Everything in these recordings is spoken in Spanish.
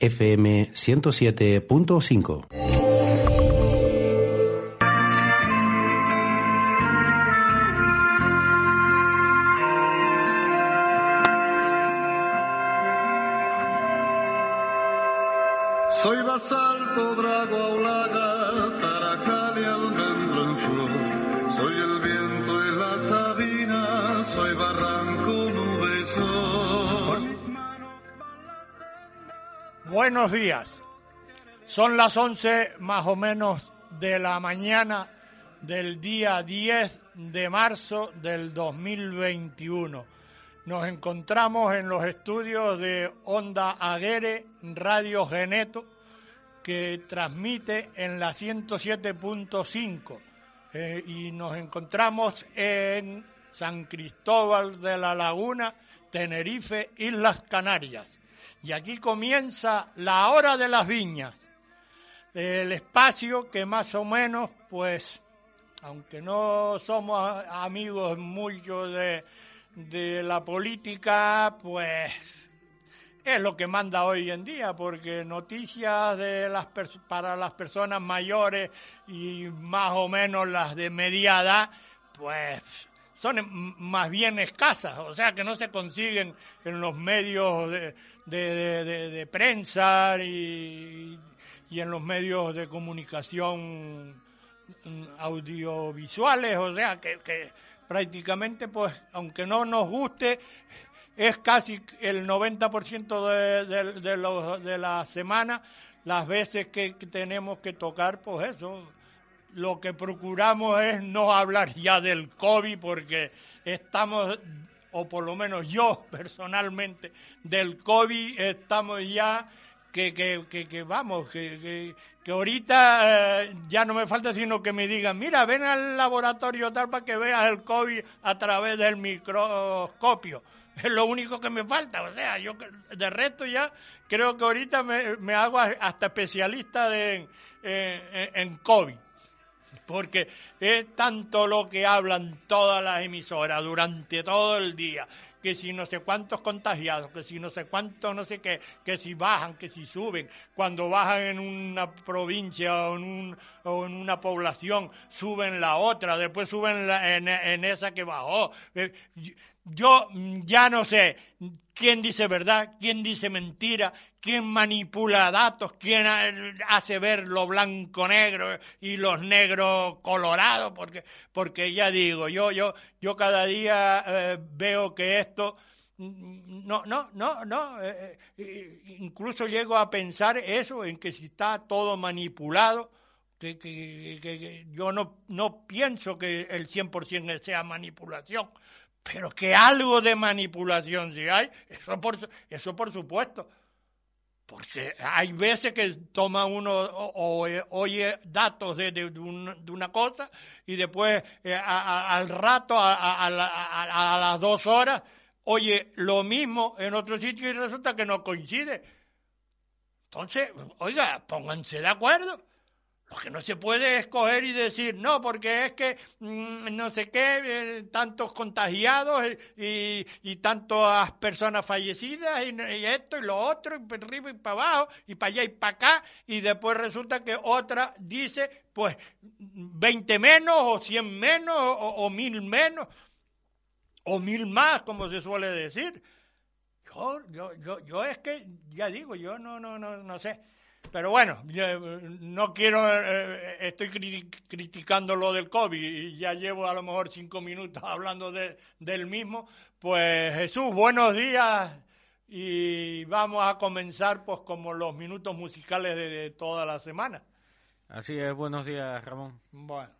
FM 107.5. Buenos días. Son las 11 más o menos de la mañana del día 10 de marzo del 2021. Nos encontramos en los estudios de Onda Aguere, Radio Geneto, que transmite en la 107.5 eh, y nos encontramos en San Cristóbal de la Laguna, Tenerife, Islas Canarias. Y aquí comienza la hora de las viñas, el espacio que más o menos, pues, aunque no somos amigos muchos de, de la política, pues es lo que manda hoy en día, porque noticias de las para las personas mayores y más o menos las de media edad, pues son más bien escasas, o sea que no se consiguen en los medios de, de, de, de prensa y, y, en los medios de comunicación audiovisuales, o sea que, que prácticamente, pues, aunque no nos guste, es casi el 90% de, de, de, de la semana las veces que tenemos que tocar, pues eso, lo que procuramos es no hablar ya del COVID porque estamos, o por lo menos yo personalmente, del COVID estamos ya que, que, que, vamos, que, que, que ahorita eh, ya no me falta sino que me digan, mira, ven al laboratorio tal para que veas el COVID a través del microscopio. Es lo único que me falta, o sea, yo de resto ya creo que ahorita me, me hago hasta especialista de, en, en COVID porque es tanto lo que hablan todas las emisoras durante todo el día, que si no sé cuántos contagiados, que si no sé cuántos no sé qué, que si bajan, que si suben, cuando bajan en una provincia o en, un, o en una población, suben la otra, después suben en, en, esa que bajó. Yo ya no sé quién dice verdad, quién dice mentira, quién manipula datos, quién hace ver lo blanco negro y los negros colorados, porque, porque ya digo, yo, yo, yo cada día eh, veo que esto no, no, no, no, eh, incluso llego a pensar eso, en que si está todo manipulado, que, que, que, que yo no, no pienso que el 100% sea manipulación, pero que algo de manipulación si hay, eso por, eso por supuesto. Porque hay veces que toma uno o, oye datos de, de, de, un, de, una cosa y después eh, al rato, a, a, las dos horas, oye lo mismo en otro sitio y resulta que no coincide. Entonces, oiga, pónganse de acuerdo. Lo que no se puede escoger y decir, no, porque es que mmm, no sé qué, eh, tantos contagiados y, y, tantas personas fallecidas y, esto y lo otro, y para arriba y para abajo, y para allá y para acá, y después resulta que otra dice, pues, 20 menos o 100 menos o, o mil menos o mil más, como se suele decir. Yo, yo, yo, yo es que, ya digo, yo no, no, no, no sé. Pero bueno, no quiero, eh, estoy criticando lo del COVID y ya llevo a lo mejor cinco minutos hablando de, del mismo. Pues Jesús, buenos días y vamos a comenzar pues como los minutos musicales de, de toda la semana. Así es, buenos días Ramón. Bueno.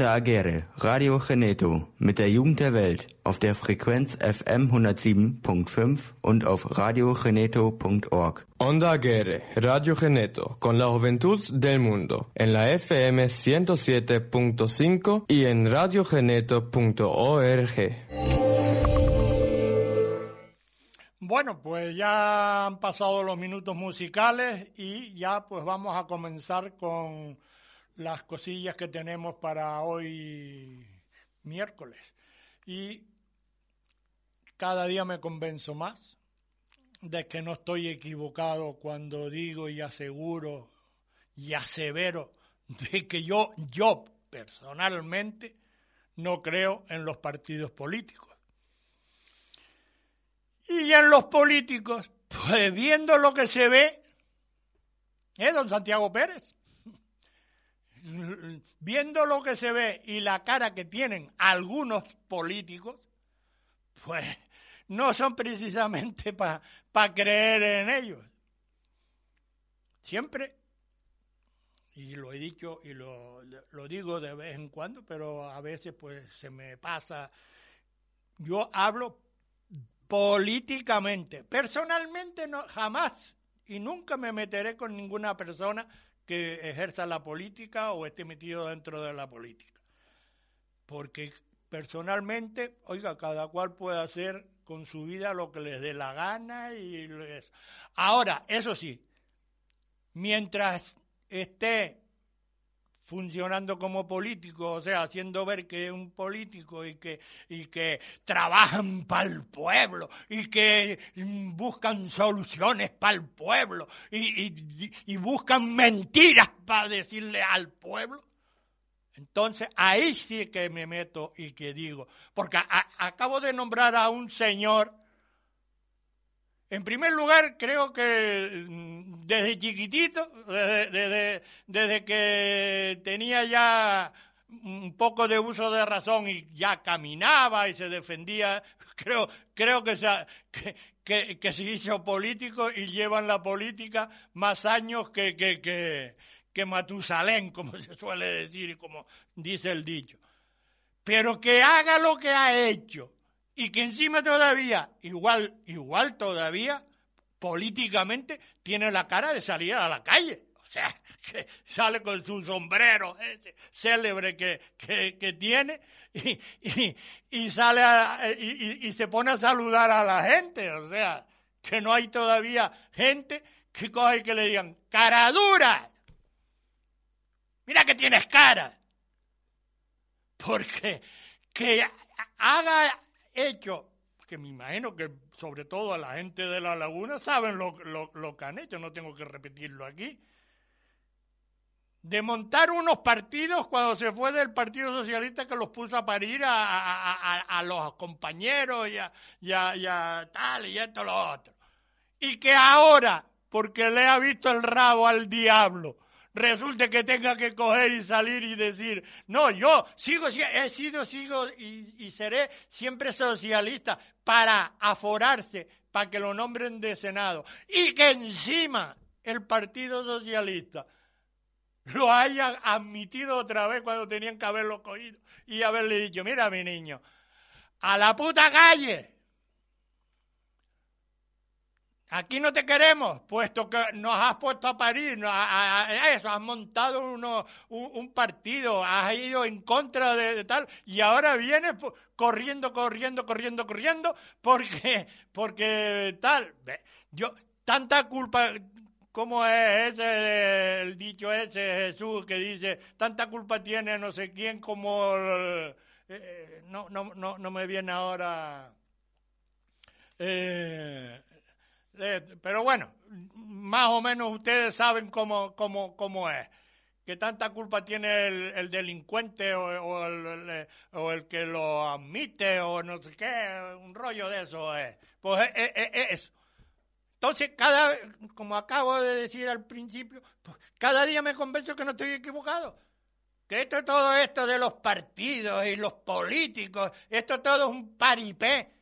Onda Agere, Radio Geneto mit der Jugend der Welt auf der Frequenz FM 107.5 und auf radiogeneto.org. Onda Agere, Radio Geneto, con la juventud del mundo, en la FM 107.5 y en radiogeneto.org. Bueno, pues ya han pasado los minutos musicales y ya pues vamos a comenzar con las cosillas que tenemos para hoy miércoles. Y cada día me convenzo más de que no estoy equivocado cuando digo y aseguro y asevero de que yo, yo personalmente, no creo en los partidos políticos. Y en los políticos, pues viendo lo que se ve, ¿eh, don Santiago Pérez? Viendo lo que se ve y la cara que tienen algunos políticos, pues no son precisamente para creer en ellos. Siempre, y lo he dicho y lo, lo digo de vez en cuando, pero a veces pues se me pasa, yo hablo políticamente. Personalmente no, jamás y nunca me meteré con ninguna persona que ejerza la política o esté metido dentro de la política. Porque personalmente, oiga, cada cual puede hacer con su vida lo que les dé la gana y les... Ahora, eso sí, mientras esté funcionando como político, o sea, haciendo ver que es un político y que, y que trabajan para el pueblo y que buscan soluciones para el pueblo y, y, y buscan mentiras para decirle al pueblo. Entonces ahí sí que me meto y que digo, porque a, acabo de nombrar a un señor en primer lugar, creo que mm, desde chiquitito, desde, desde, que tenía ya un poco de uso de razón y ya caminaba y se defendía, creo, creo que, se, que, que, que se hizo político y lleva en la política más años que, que, que, que Matusalén, como se suele decir y como dice el dicho. Pero que haga lo que ha hecho y que encima todavía, igual, igual todavía, políticamente, tiene la cara de salir a la calle. O sea, que sale con su sombrero célebre que, que, tiene y, y, y sale a, y, y, se pone a saludar a la gente. O sea, que no hay todavía gente que coge y que le digan, cara dura. Mira que tienes cara. Porque que haga hecho, que me imagino que sobre todo a la gente de la laguna saben lo, lo, lo que han hecho, no tengo que repetirlo aquí, de montar unos partidos cuando se fue del Partido Socialista que los puso a parir a, a, a, a los compañeros y a, y, y tal y esto lo otro. Y que ahora, porque le ha visto el rabo al diablo, resulte que tenga que coger y salir y decir, no, yo sigo, he sido, sigo y, y seré siempre socialista para aforarse, para que lo nombren de Senado. Y que encima el Partido Socialista lo haya admitido otra vez cuando tenían que haberlo cogido y haberle dicho, mira mi niño, a la puta calle, Aquí no te queremos, puesto que nos has puesto a parir, a, eso, has montado uno, un, partido, has ido en contra de, tal, y ahora vienes corriendo, corriendo, corriendo, corriendo, porque, porque tal. Yo, tanta culpa, ¿cómo es ese, el dicho ese Jesús que dice, tanta culpa tiene no sé quién como, eh, no, no, no, no me viene ahora. Eh, pero bueno, más o menos ustedes saben cómo, cómo, cómo es. Que tanta culpa tiene el, el delincuente o, el, o, el, que lo admite o no sé qué, un rollo de eso es. Pues es, es, es eso. Entonces, cada, como acabo de decir al principio, pues cada día me convenzo que no estoy equivocado. Que esto todo esto de los partidos y los políticos, esto todo es un paripé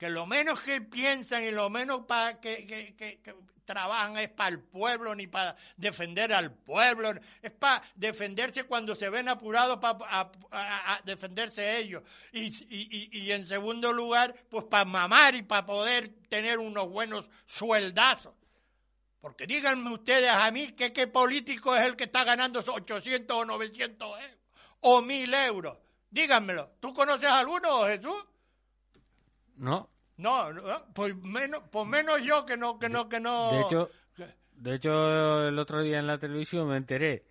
que lo menos que piensan y lo menos para que, que, que, trabajan es para el pueblo ni para defender al pueblo, es para defenderse cuando se ven apurados para a- a- a defenderse ellos. Y, y, y- en segundo lugar, pues para mamar y para poder tener unos buenos sueldazos. Porque díganme ustedes a mí que qué político es el que está ganando esos 800 o 900 euros o 1000 euros. Díganmelo. ¿Tú conoces alguno, Jesús? No, No, no, pues menos, pues menos yo que no, que no, que no. de hecho, de hecho el otro día en la televisión me enteré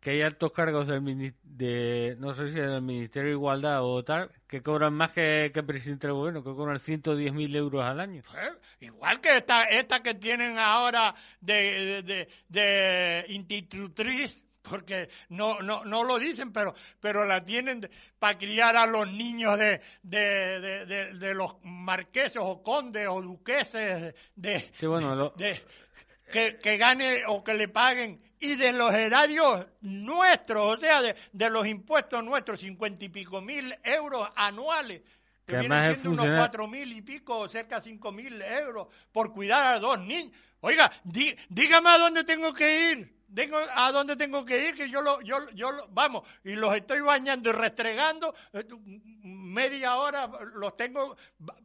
que hay altos cargos del mini- de, no sé si del Ministerio de Igualdad o tal, que cobran más que, que el presidente del gobierno, que cobran 110.000 euros al año. ¿eh? igual que esta, esta que tienen ahora de, de, de, de institutriz, porque no, no, no lo dicen, pero, pero la tienen para criar a los niños de, de, de, de- de los marqueses o condes o duqueses de, Sí, bueno, lo- de- que, que gane o que le paguen y de los erarios nuestros, o sea, de, de los impuestos nuestros, cincuenta y pico mil euros anuales, que, Que vienen además siendo unos cuatro mil y pico, cerca de cinco mil euros por cuidar a dos niños. Oiga, di- dígame a dónde tengo que ir. A dónde tengo que ir, que yo lo, yo, yo lo- vamos, y los estoy bañando y restregando, eh, media hora los tengo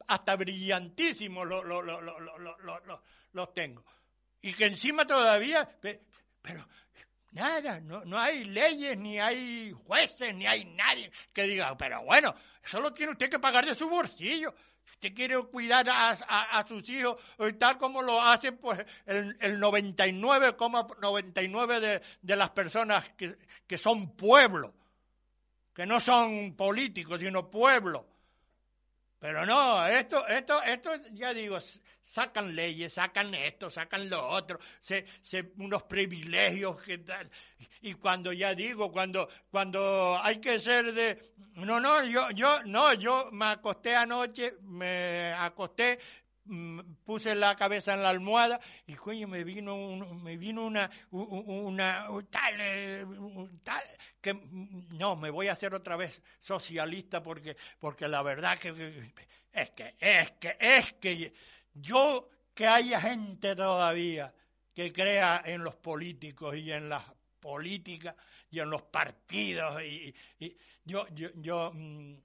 hasta brillantísimos, los, los, los, los, tengo. Y que encima todavía, pe- pero nada, no, no hay leyes, ni hay jueces, ni hay nadie que diga, pero bueno, eso lo tiene usted que pagar de su bolsillo. Usted quiere cuidar a, sus hijos, tal como lo hace pues el, el 99,99 de, de las personas que, que son pueblo, que no son políticos, sino pueblo. Pero no, esto, esto, esto, ya digo, sacan leyes, sacan esto, sacan lo otro, se, se, unos privilegios que tal. Y cuando ya digo, cuando, cuando hay que ser de, no, no, yo, yo, no, yo me acosté anoche, me acosté, mm, puse la cabeza en la almohada y coño me vino un- me vino una una u- tal, eh, tal que mm, no me voy a hacer otra vez socialista porque porque la verdad que- es que es que es que yo que haya gente todavía que crea en los políticos y en las políticas y en los partidos y, y yo yo yo mm,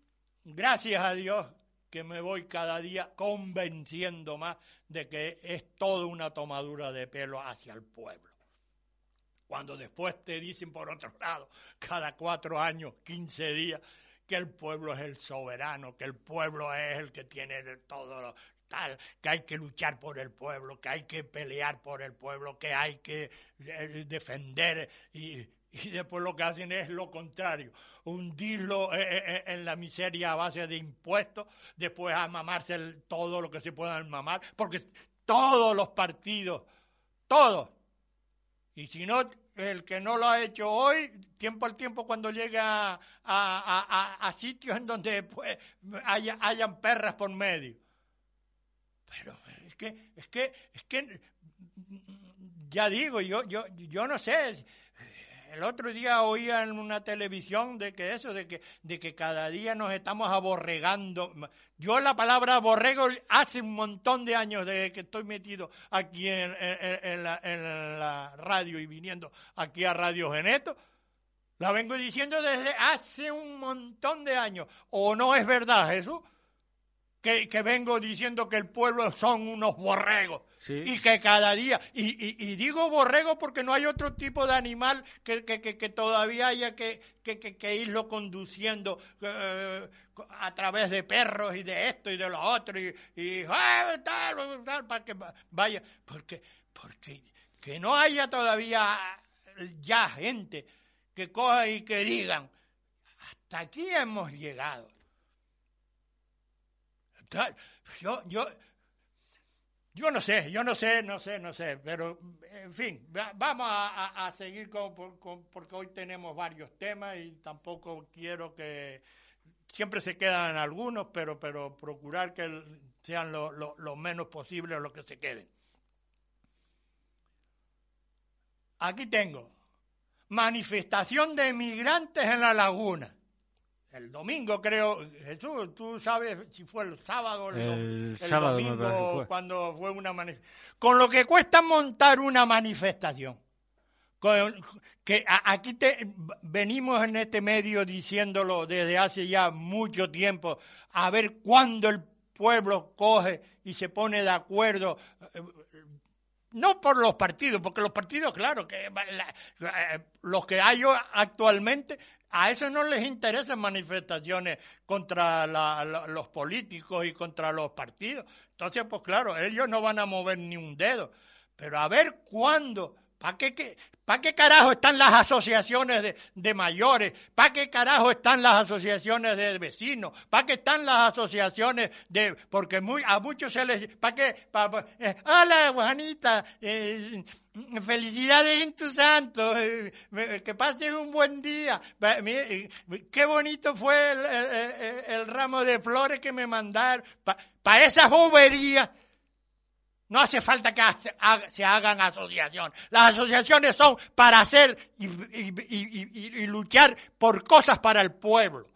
gracias a Dios que me voy cada día convenciendo más de que es toda una tomadura de pelo hacia el pueblo. Cuando después te dicen por otro lado, cada cuatro años, quince días, que el pueblo es el soberano, que el pueblo es el que tiene de todo lo tal, que hay que luchar por el pueblo, que hay que pelear por el pueblo, que hay que eh, defender y, y después lo que hacen es lo contrario, hundirlo eh, eh, en la miseria a base de impuestos, después a mamarse todo lo que se puedan mamar, porque todos los partidos, todos, y si no, el que no lo ha hecho hoy, tiempo al tiempo cuando llega a, a- a- a sitios en donde pues, haya, hayan perras por medio. Pero es que, es que, es que, ya digo, yo, yo, yo no sé. El otro día oía en una televisión de que eso, de que, de que cada día nos estamos aborregando. Yo la palabra aborrego hace un montón de años desde que estoy metido aquí en, la radio y viniendo aquí a Radio Geneto. La vengo diciendo desde hace un montón de años. ¿O no es verdad, Jesús? Que, que vengo diciendo que el pueblo son unos borregos. Sí. Y que cada día, y, y- y digo borrego porque no hay otro tipo de animal que, que- que- que todavía haya que, irlo conduciendo eh, a través de perros y de esto y de lo otro, y, y ah, tal, tal, para que va- vaya, porque, porque que no haya todavía ya gente que coja y que digan, hasta aquí hemos llegado. Yo, yo, yo no sé, yo no sé, no sé, no sé, pero en fin, va- vamos a, seguir con, con- porque hoy tenemos varios temas y tampoco quiero que siempre se quedan algunos, pero pero procurar que sean lo- lo menos posible los que se queden. Aquí tengo manifestación de migrantes en la laguna. El domingo creo, Jesús, tú sabes si fue el sábado o el, El el sábado me domingo fue. cuando fue una manifestación. Con lo que cuesta montar una manifestación. Con- que a- aquí te, venimos en este medio diciéndolo desde hace ya mucho tiempo, a ver cuándo el pueblo coge y se pone de acuerdo eh, no por los partidos, porque los partidos, claro, que la- eh, los que hay actualmente, a eso no les interesan manifestaciones contra los políticos y contra los partidos. Entonces, pues claro, ellos no van a mover ni un dedo. Pero a ver cuándo, ¿para qué, qué, ¿para qué carajo están las asociaciones de, mayores? ¿Para qué carajo están las asociaciones de vecinos? ¿Para qué están las asociaciones de...? Porque muy, a muchos se les... ¿Para qué? Pa- pa- eh, Juanita, eh, felicidades en tu santo, eh, que pases un buen día. Qué bonito fue el, ramo de flores que me mandaron. Para esas boberías no hace falta que se hagan asociaciones. Las asociaciones son para hacer y, y- luchar por cosas para el pueblo.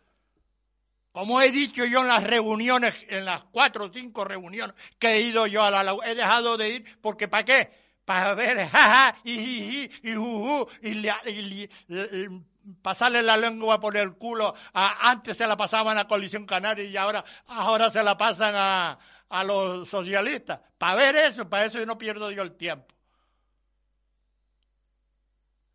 Como he dicho yo en las reuniones, en las cuatro o cinco reuniones que he ido yo a la he dejado de ir porque ¿para qué? Para ver jaja y jiji y juju y, la- y li- l- pasarle la lengua por el culo. Antes se la pasaban a Colisión Canaria y ahora, ahora se la pasan a, a los socialistas. Para ver eso, para eso yo no pierdo yo el tiempo.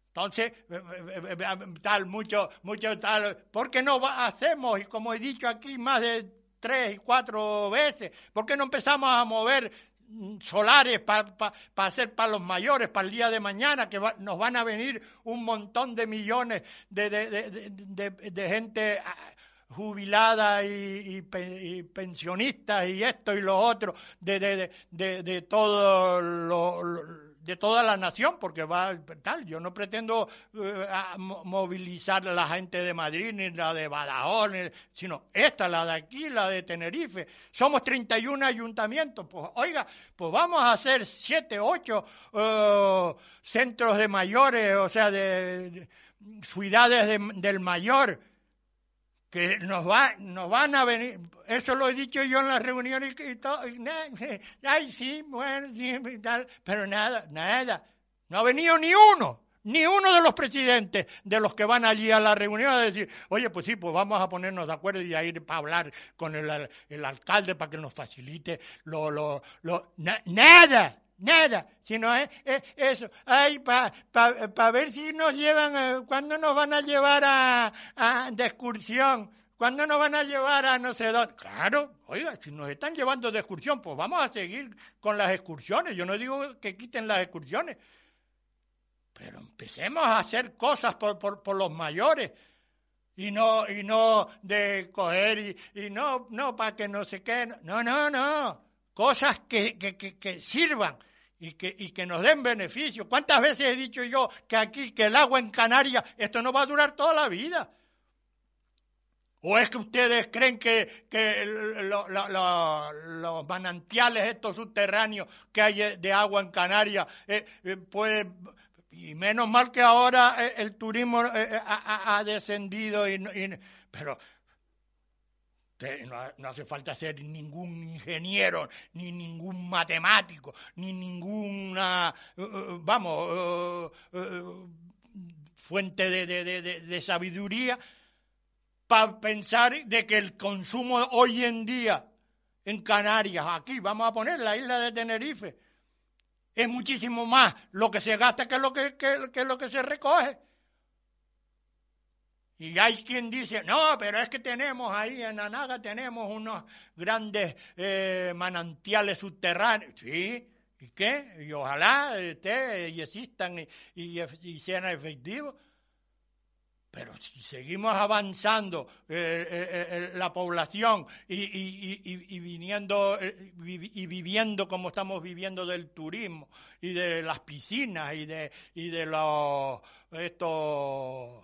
Entonces, eh, eh, eh, tal, mucho, mucho tal, ¿por qué no hacemos, y como he dicho aquí más de tres y cuatro veces, ¿por qué no empezamos a mover solares para hacer para los mayores, para el día de mañana, que va- nos van a venir un montón de millones de, de, de, gente ah, jubilada y, y y pensionistas y esto y lo otro de, de, de, de- todo lo- de toda la nación porque va tal yo no pretendo eh, movilizar a la gente de Madrid ni la de Badajoz sino esta la de aquí la de Tenerife. Somos 31 ayuntamientos pues oiga pues vamos a hacer 7 8 eh, centros de mayores o sea de, de ciudades de- del mayor que nos va nos van a venir eso lo he dicho yo en las reuniones y, todo y na- ay sí bueno sí pero nada nada no ha venido ni uno ni uno de los presidentes de los que van allí a la reunión a decir oye pues sí pues vamos a ponernos de acuerdo y a ir para hablar con el, el alcalde para que nos facilite lo lo lo na- nada Nada, sino es, es eso. Ay, para pa, pa ver si nos llevan, eh, ¿cuándo nos van a llevar a, a- de excursión? ¿Cuándo nos van a llevar a no sé dónde? Claro, oiga, si nos están llevando de excursión, pues vamos a seguir con las excursiones. Yo no digo que quiten las excursiones, pero empecemos a hacer cosas por, por, por los mayores y no y no de coger y, y no no para que no se queden no no no cosas que, que, que, que sirvan y que, y que nos den beneficio. ¿Cuántas veces he dicho yo que aquí, que el agua en Canarias, esto no va a durar toda la vida? ¿O es que ustedes creen que, que lo- lo- lo- los manantiales estos subterráneos que hay de agua en Canarias, eh, eh, pues, y menos mal que ahora eh, el turismo eh, eh, ha, descendido, y, y- pero no, hace falta ser ningún ingeniero, ni ningún matemático, ni ninguna, eh, eh, vamos, eh, fuente de, de- de- de- sabiduría para pensar de que el consumo hoy en día en Canarias, aquí vamos a poner la isla de Tenerife, es muchísimo más lo que se gasta que lo que- que lo que se recoge. Y hay quien dice, no, pero es que tenemos ahí en Anaga, tenemos unos grandes eh, manantiales subterráneos. Sí, ¿y qué? Y ojalá y existan y, y, y sean efectivos. Pero si seguimos avanzando eh, eh, la población y, y- y- y- viniendo vi- y viviendo como estamos viviendo del turismo y de las piscinas y de y de los estos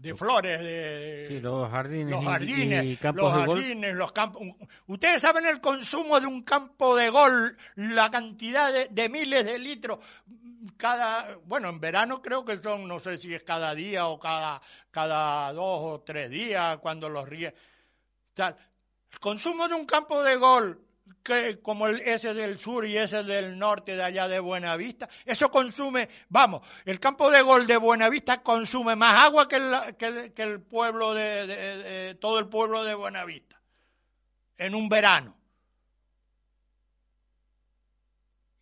de flores de Sí, los jardines, los jardines, y, campos los de jardines, los campos. Ustedes saben el consumo de un campo de gol, la cantidad de, de miles de litros cada, bueno, en verano creo que son, no sé si es cada día o cada, cada dos o tres días cuando los ríes. Tal. El consumo de un campo de gol que como el, ese del sur y ese del norte de allá de Buenavista, eso consume, vamos, el campo de gol de Buenavista consume más agua que el, que pueblo de, todo el pueblo de Buenavista en un verano.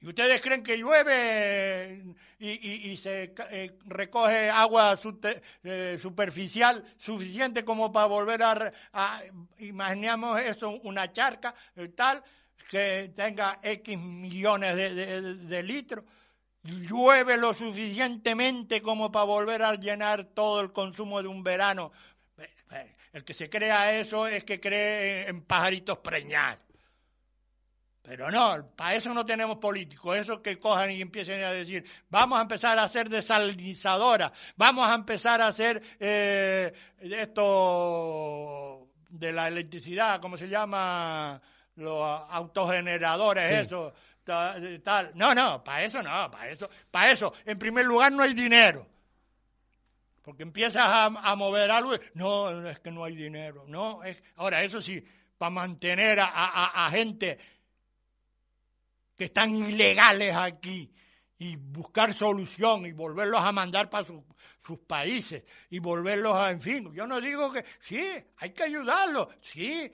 ¿Y ustedes creen que llueve y, y- se eh, recoge agua eh, superficial suficiente como para volver a, a- imaginamos eso, una charca eh, tal que tenga X millones de, de- litros? Llueve lo suficientemente como para volver a llenar todo el consumo de un verano. El que se crea eso es que cree en pajaritos preñados. Pero no, para eso no tenemos políticos, esos que cojan y empiecen a decir, vamos a empezar a hacer desalinizadoras, vamos a empezar a hacer eh, esto de la electricidad, ¿cómo se llama? Los autogeneradores, Sí. eso, ta- tal. No, no, para eso no, para eso, para eso, en primer lugar no hay dinero. Porque empiezas a, a mover algo y, no, es que no hay dinero. No, es, ahora, eso sí, para mantener a, a- a gente que están ilegales aquí y buscar solución y volverlos a mandar para sus sus países y volverlos a, en fin, yo no digo que sí, hay que ayudarlos, sí,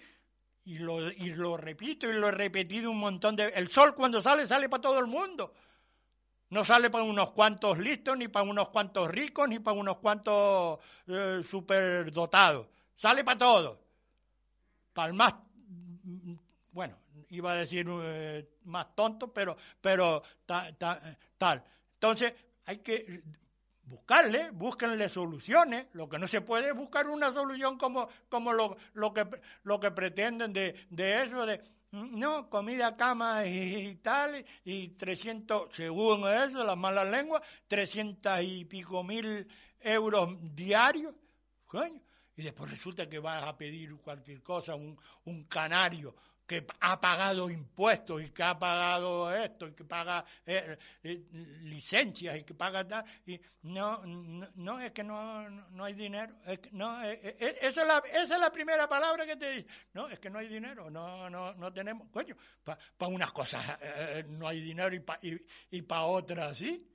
y lo, y lo repito y lo he repetido un montón de... El sol cuando sale, sale para todo el mundo. No sale para unos cuantos listos, ni para unos cuantos ricos, ni para unos cuantos eh, superdotados. Sale para todos. Para el más, bueno, iba a decir eh, más tonto, pero, pero ta- tal. Entonces, hay que buscarle, búsquenle soluciones. Lo que no se puede es buscar una solución como, como lo, lo, que, lo que pretenden de, de eso, de no, comida, cama y, y tal, y 300, según eso, las malas lenguas, 300 y pico mil euros diarios. Coño. Y después resulta que vas a pedir cualquier cosa, un, un canario que ha pagado impuestos y que ha pagado esto y que paga eh, eh, licencias y que paga tal y no no, no, es que no, no, hay dinero es que no eh, eh, esa es la esa es la primera palabra que te dice no es que no hay dinero no no no tenemos coño para unas cosas no hay dinero y para y, y pa otras sí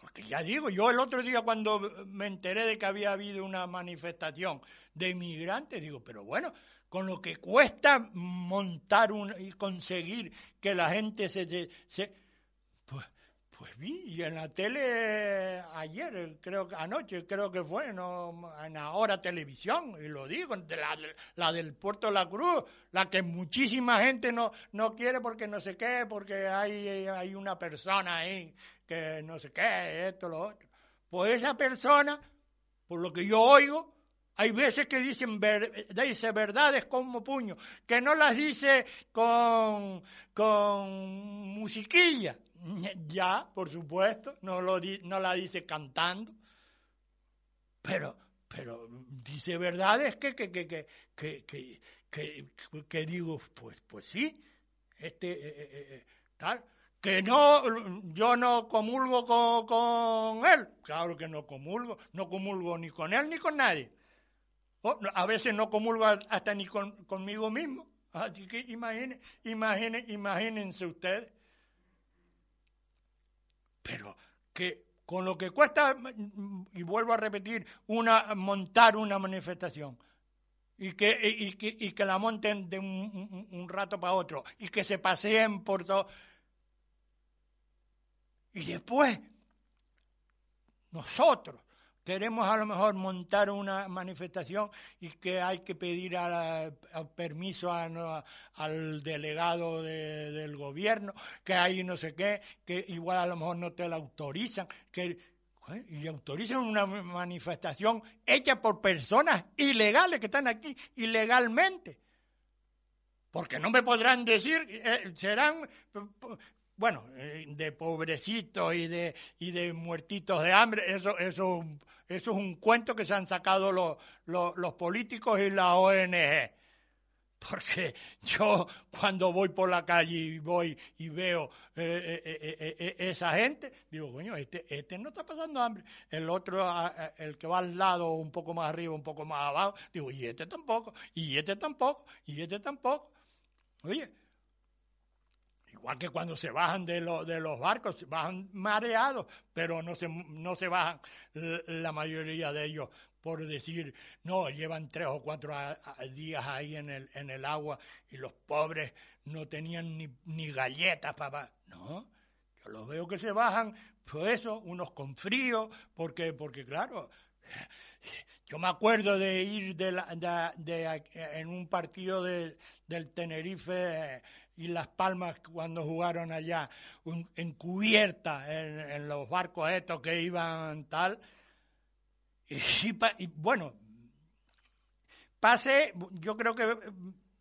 porque ya digo, yo el otro día cuando me enteré de que había habido una manifestación de inmigrantes, digo, pero bueno, con lo que cuesta montar un, y conseguir que la gente se... pues, pues vi, y en la tele ayer, creo que anoche, creo que fue, no, en ahora televisión, y lo digo, la, la del Puerto de la Cruz, la que muchísima gente no, no quiere porque no sé qué, porque hay, hay una persona ahí que no sé qué, esto, lo otro. Pues esa persona, por lo que yo oigo, hay veces que dicen ver- dice verdades como puño, que no las dice con, con musiquilla. Ya, por supuesto, no, lo di- no la dice cantando. Pero, pero dice verdades que, que, que, que, que, digo, pues, pues sí, este, eh, eh, eh, tal que no, yo no comulgo con, con él. Claro que no comulgo, no comulgo ni con él ni con nadie. O, no, a veces no comulgo hasta ni con, conmigo mismo. Así que imaginen, imaginen, imagínense ustedes. Pero que con lo que cuesta, y vuelvo a repetir, una, montar una manifestación, y que, y, que, y que la monten de un, un, un rato para otro, y que se paseen por todo. Y después, nosotros queremos a lo mejor montar una manifestación y que hay que pedir a a permiso a al delegado de- del gobierno, que hay no sé qué, que igual a lo mejor no te la autorizan, que y autorizan una manifestación hecha por personas ilegales que están aquí ilegalmente. Porque no me podrán decir, eh, serán, bueno, eh, de pobrecitos y de, y de muertitos de hambre, eso, eso, eso es un cuento que se han sacado los, los, políticos y la ONG. porque yo cuando voy por la calle y voy y veo eh, eh, eh, esa gente, digo, coño, este, este no está pasando hambre. El otro, el que va al lado, un poco más arriba, un poco más abajo, digo, y este tampoco, y este tampoco, y este tampoco. Oye, igual que cuando se bajan de, los de los barcos, bajan mareados, pero no se, no se bajan la mayoría de ellos. Por decir, no, llevan tres o cuatro días ahí en el, en el agua y los pobres no tenían ni, ni galletas para... No, yo los veo que se bajan, pues eso, unos con frío, porque, porque claro, yo me acuerdo de ir de la- de- en un partido de- del Tenerife eh, y Las Palmas cuando jugaron allá, un- en cubierta, en, los barcos estos que iban tal. Y, pa- y, bueno, pasé, yo creo que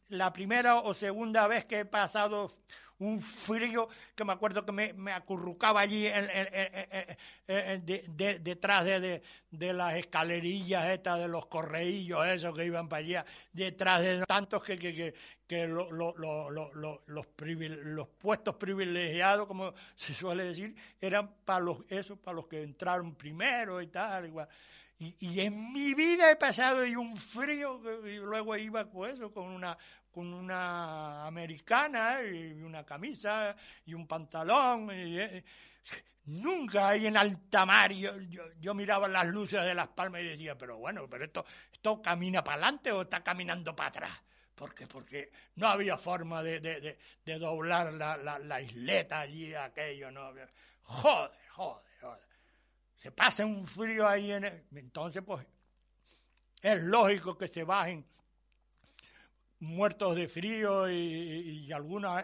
la primera o segunda vez que he pasado un frío que me acuerdo que me, me acurrucaba allí de- de- detrás de, de- las escalerillas estas de los correillos esos que iban para allá detrás de tantos que, que, que, que lo- lo- lo- lo- lo- los, privile- los puestos privilegiados como se suele decir eran para los para los que entraron primero y tal igual. Y, y en mi vida he pasado y un frío y luego iba con eso, con una con una americana y una camisa y un pantalón. y, eh, nunca ahí en alta mar yo, yo, miraba las luces de las palmas y decía, pero bueno, pero esto, esto camina para adelante o está caminando para atrás. Porque, porque no había forma de, de, de, doblar la, la, isleta allí, aquello, no. Joder, joder, joder se pasa un frío ahí en el- entonces pues es lógico que se bajen muertos de frío y, y- algunos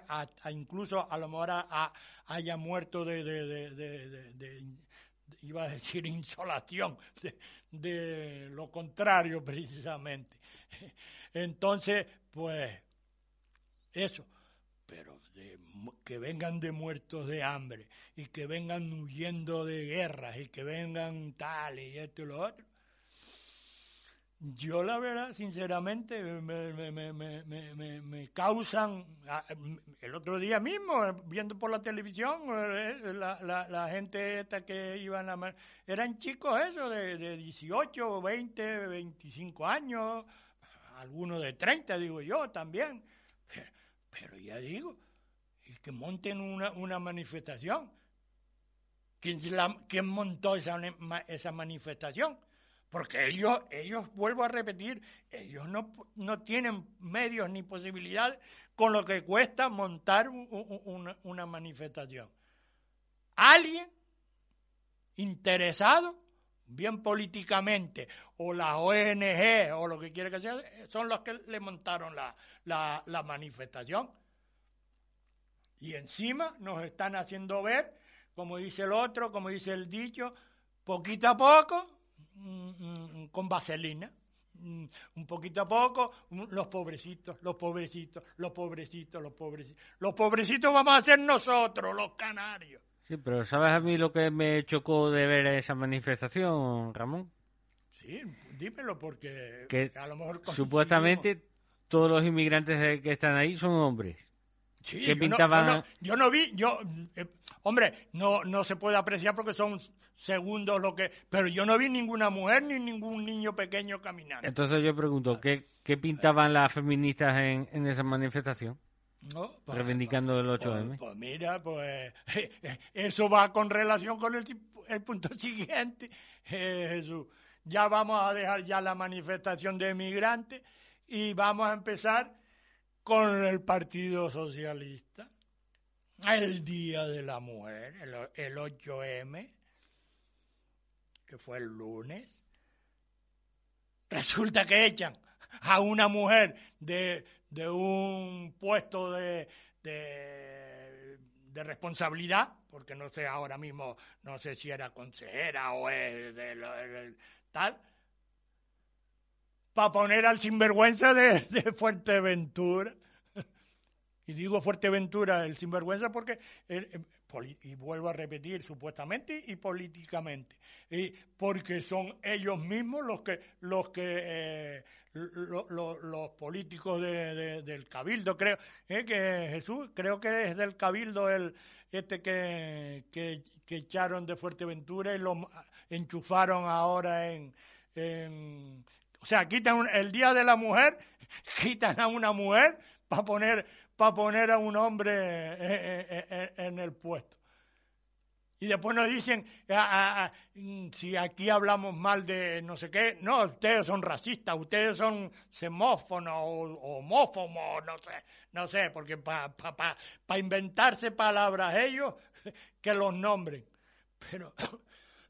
incluso a lo mejor a- haya muerto de, de- de- iba a decir insolación de, lo contrario precisamente entonces pues eso pero de que vengan de muertos de hambre y que vengan huyendo de guerras y que vengan tal y esto y lo otro. Yo la verdad, sinceramente, me, me, me, me, me- me- causan, ah, el otro día mismo, eh, viendo por la televisión, eh, la, la, la gente esta que iban a... Eran chicos eso, de, de 18, 20, 25 años, algunos de 30, digo yo también. Pero, ya digo, y que monten una, una manifestación. ¿Quién, la- quién montó esa, esa manifestación? Porque ellos, ellos, vuelvo a repetir, ellos no, no tienen medios ni posibilidades con lo que cuesta montar un- un- una, manifestación. Alguien interesado, bien políticamente, o la ONG o lo que quiera que sea, son los que le montaron la, la, manifestación. Y encima nos están haciendo ver, como dice el otro, como dice el dicho, poquito a poco, con vaselina. Mm, Un poquito a poco, mm, los pobrecitos, los pobrecitos, los pobrecitos, los pobrecitos. Los pobrecitos vamos a ser nosotros, los canarios. Sí, pero ¿sabes a mí lo que me chocó de ver esa manifestación, Ramón? Sí, dímelo porque Que a lo mejor coincidimos. Supuestamente todos los inmigrantes que están ahí son hombres. Sí, que yo no- pintaban- yo no, yo no vi, yo, eh, hombre, no, no se puede apreciar porque son segundos lo que, pero yo no vi ninguna mujer ni ningún niño pequeño caminando. Entonces yo pregunto, ¿qué, qué pintaban las feministas en, en esa manifestación? No, pues, Reivindicando el pues, 8M. pues mira, pues eso va con relación con el, el punto siguiente, eh, Jesús. Ya vamos a dejar ya la manifestación de emigrantes y vamos a empezar con el Partido Socialista. El Día de la Mujer, el, el 8M, que fue el lunes. Resulta que echan a una mujer de, de un puesto de, de, responsabilidad, porque no sé ahora mismo, no sé si era consejera o es de tal, para poner al sinvergüenza de, de Fuerteventura. Y digo Fuerteventura, el sinvergüenza, porque y vuelvo a repetir, supuestamente y políticamente, y porque son ellos mismos los que los que eh, lo- lo- los políticos de- de- del cabildo, creo, eh, que Jesús, creo que es del cabildo el este que, que, echaron de Fuerteventura y lo enchufaron ahora en, o sea, quitan el día de la mujer, quitan a una mujer para poner para poner a un hombre eh, eh, eh, en el puesto. Y después nos dicen, ah, ah, ah, mm, si aquí hablamos mal de no sé qué, no, ustedes son racistas, ustedes son semófonos o homófobos, no sé, no sé, porque para pa, pa, pa inventarse palabras ellos, que los nombren. Pero,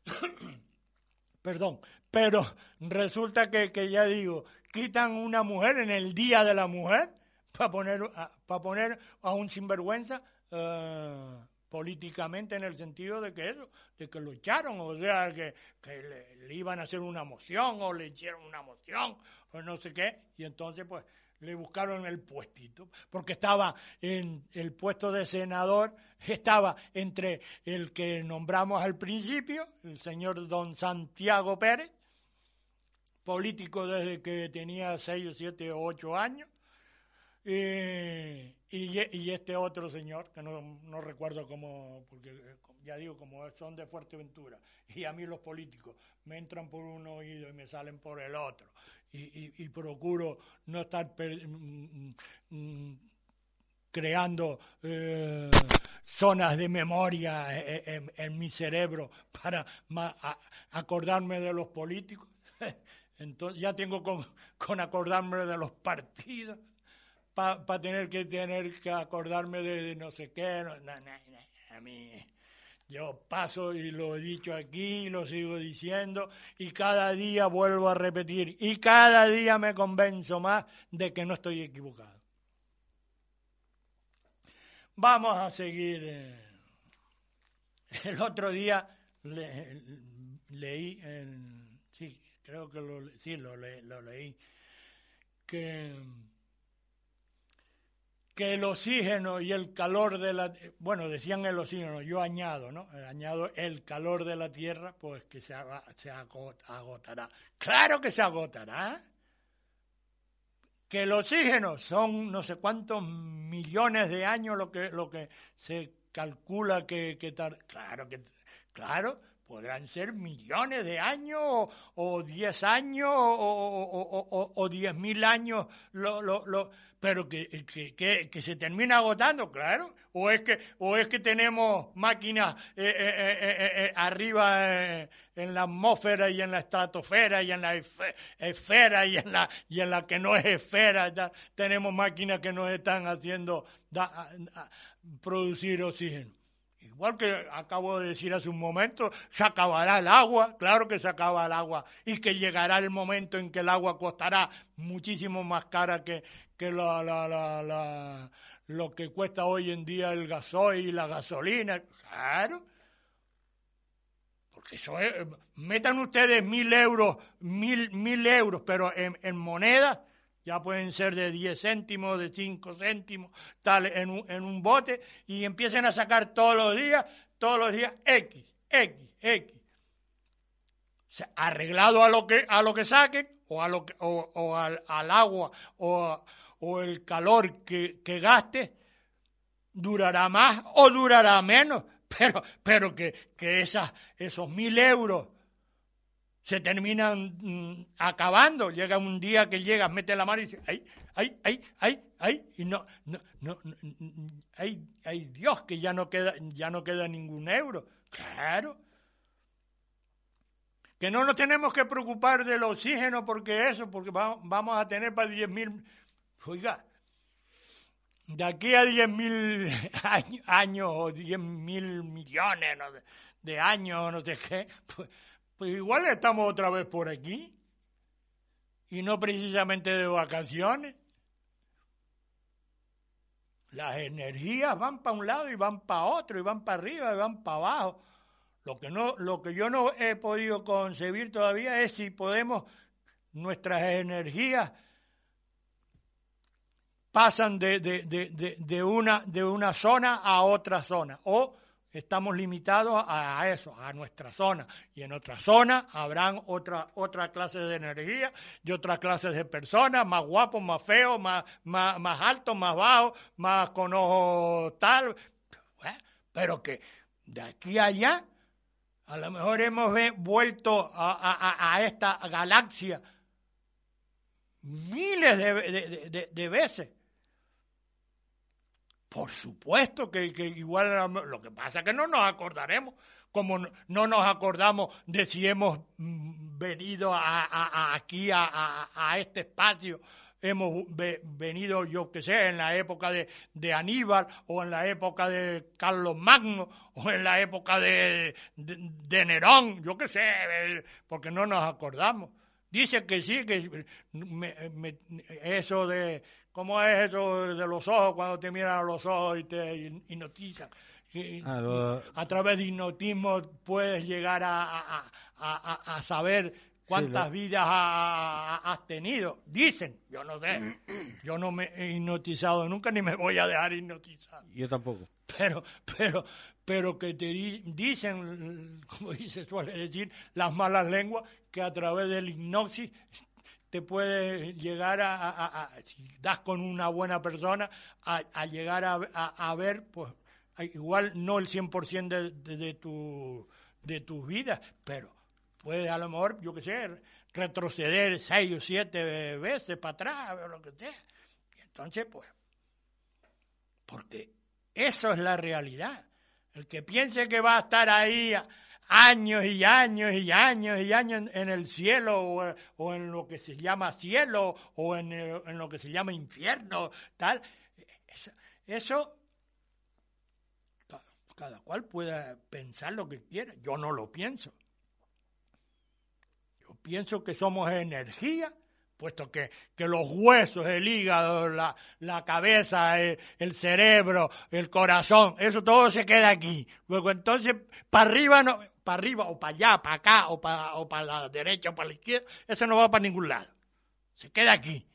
perdón, pero resulta que, que ya digo, quitan una mujer en el día de la mujer para poner, a- pa poner a un sinvergüenza eh, políticamente en el sentido de que eso, de que lo echaron, o sea, que, que le, iban a hacer una moción o le hicieron una moción o no sé qué, y entonces pues le buscaron el puestito, porque estaba en el puesto de senador, estaba entre el que nombramos al principio, el señor don Santiago Pérez, político desde que tenía 6, 7 o 8 años, eh, y, y este otro señor, que no, no recuerdo cómo, porque eh, ya digo, como son de Fuerteventura, y a mí los políticos me entran por un oído y me salen por el otro, y, y- procuro no estar mm, mm, creando eh, zonas de memoria eh, en, en mi cerebro para acordarme de los políticos. Entonces ya tengo con, con acordarme de los partidos para tener que tener que acordarme de, no sé qué. a mí yo paso y lo he dicho aquí, lo sigo diciendo y cada día vuelvo a repetir y cada día me convenzo más de que no estoy equivocado. Vamos a seguir. eh. El otro día le- leí, en- sí, creo que lo, sí, lo, le- lo leí, que, que el oxígeno y el calor de la... Bueno, decían el oxígeno, yo añado, ¿no? Añado el calor de la Tierra, pues que se, se agot- agotará. Claro que se agotará que el oxígeno son no sé cuántos millones de años lo que lo que se calcula que, que claro que claro podrán ser millones de años o, o diez años o- o- o diez mil años lo, lo, lo- pero que, que, que- que se termina agotando claro. O es que o es que tenemos máquinas eh, eh, eh, eh, eh, arriba eh, en la atmósfera y en la estratosfera y en la esfe- esfera y en la y en la que no es esfera tenemos máquinas que nos están haciendo da- producir oxígeno. Igual que acabo de decir hace un momento, se acabará el agua, claro que se acaba el agua, y que llegará el momento en que el agua costará muchísimo más cara que, que la, la, la, lo que cuesta hoy en día el gasoil y la gasolina. Claro. Porque eso es, metan ustedes mil euros, mil, mil euros, pero en, en moneda, ya pueden ser de 10 céntimos, de 5 céntimos, tal, en un, en un bote, y empiecen a sacar todos los días, todos los días X, X, X. Arreglado a lo que, a lo que saquen, o, a lo que, o, o al, al agua, o, a- o el calor que, que gaste, durará más o durará menos, pero, pero que, que esas, esos mil euros se terminan mm, acabando. Llega un día que llegas, mete la mano y dice, ay, ay, ay, ay, ay, y no, no, no, no, ay, ay Dios, que ya no queda, ya no queda ningún euro. Claro. Que no nos tenemos que preocupar del oxígeno porque eso, porque va- vamos a tener para 10 mil, oiga, de aquí a 10 mil años, o 10 mil millones de años, no sé qué, pues, pues igual estamos otra vez por aquí. Y no precisamente de vacaciones. Las energías van para un lado y van para otro, y van para arriba y van para abajo. Lo que, no, lo que yo no he podido concebir todavía es si podemos, nuestras energías pasan de, de, de, de, una, de una zona a otra zona, o estamos limitados a, eso, a nuestra zona. Y en otra zona habrán otra, otra clase de energía y otras clases de personas, más guapos, más feos, más, más, más altos, más bajos, más con ojos tal. Pero que de aquí a allá, a lo mejor hemos vuelto a, a- a- esta galaxia miles de- de- de veces. Por supuesto que, igual lo que pasa es que no nos acordaremos, como no, no nos acordamos de si hemos mm, venido a, aquí a, este espacio, hemos ve- venido, yo que sé, en la época de, Aníbal o en la época de Carlos Magno o en la época de, Nerón, yo que sé, porque no nos acordamos. Dice que sí, que me- eso de, ¿cómo es eso de los ojos cuando te miran a los ojos y te hipnotizan? Ah, lo- a través de hipnotismo puedes llegar a, saber cuántas lo- vidas ha- ha- has tenido. Dicen, yo no sé, yo no me he hipnotizado nunca ni me voy a dejar hipnotizar Yo tampoco. pero, pero, pero que te di- dicen, como dice, suele decir, las malas lenguas, que a través del hipnosis te puede llegar a, si das con una buena persona, a, llegar a, ver, pues, igual no el 100% de, de, de tu, de tus vidas, pero puede a lo mejor, yo qué sé, retroceder seis o siete veces para atrás, o lo que sea. Y entonces, pues, porque eso es la realidad. El que piense que va a estar ahí años y años y años y años en, el cielo o, o en lo que se llama cielo o en, eh, en lo que se llama infierno, tal, eso, eso ca- cada cual pueda pensar lo que quiera. Yo no lo pienso. Yo pienso que somos energía, puesto que, que los huesos, el hígado, la, la cabeza, el, cerebro, el corazón, eso todo se queda aquí. Luego entonces, para arriba, no, para arriba, o para allá, para acá, o para, o para la derecha, o para la izquierda, eso no va para ningún lado. Se queda aquí.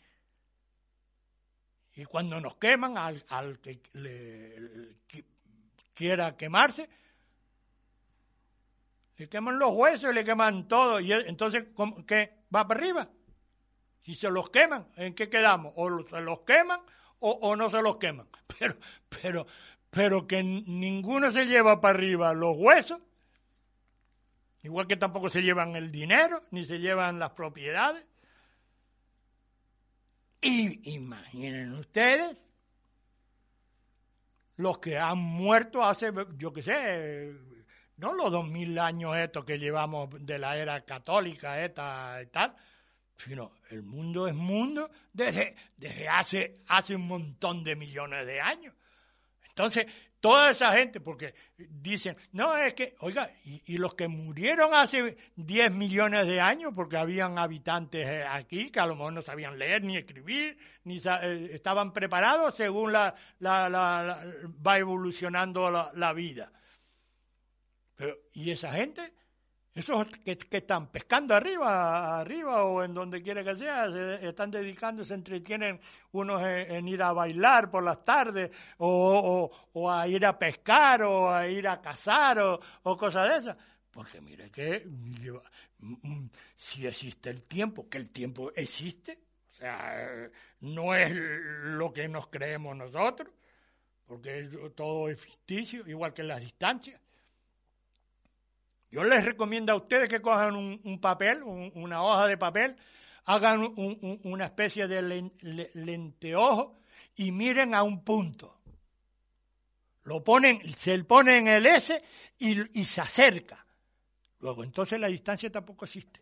Y cuando nos queman, al, al que le- le- qui- quiera quemarse, le queman los huesos, le queman todo. Y entonces, ¿cómo- ¿qué? ¿Va para arriba? Si se los queman, ¿en qué quedamos? O se los queman o, no se los queman. Pero, pero, pero que ninguno se lleva para arriba los huesos, igual que tampoco se llevan el dinero, ni se llevan las propiedades. Y imaginen ustedes los que han muerto hace, yo qué sé, no los dos mil años estos que llevamos de la era católica esta y tal, el mundo es mundo desde, desde hace, hace un montón de millones de años. Entonces, toda esa gente, porque dicen, no, es que, oiga, y, los que murieron hace 10 millones de años, porque habían habitantes eh, aquí que a lo mejor no sabían leer ni escribir, ni eh, estaban preparados según la, la- la- la- va evolucionando la vida. Pero, ¿y esa gente? Esos que, están pescando arriba, arriba o en donde quiera que sea, se están dedicando, se entretienen unos en, ir a bailar por las tardes o, a ir a pescar o a ir a cazar o, cosas de esas. Porque mire que mm, mm, si existe el tiempo, que el tiempo existe, o sea, no es lo que nos creemos nosotros, porque todo es ficticio, igual que las distancias. Yo les recomiendo a ustedes que cojan un, papel, un- una hoja de papel, hagan un- un- una especie de len- le- lenteojo y miren a un punto. Lo ponen, se le ponen el S y, se acerca. Luego, entonces la distancia tampoco existe.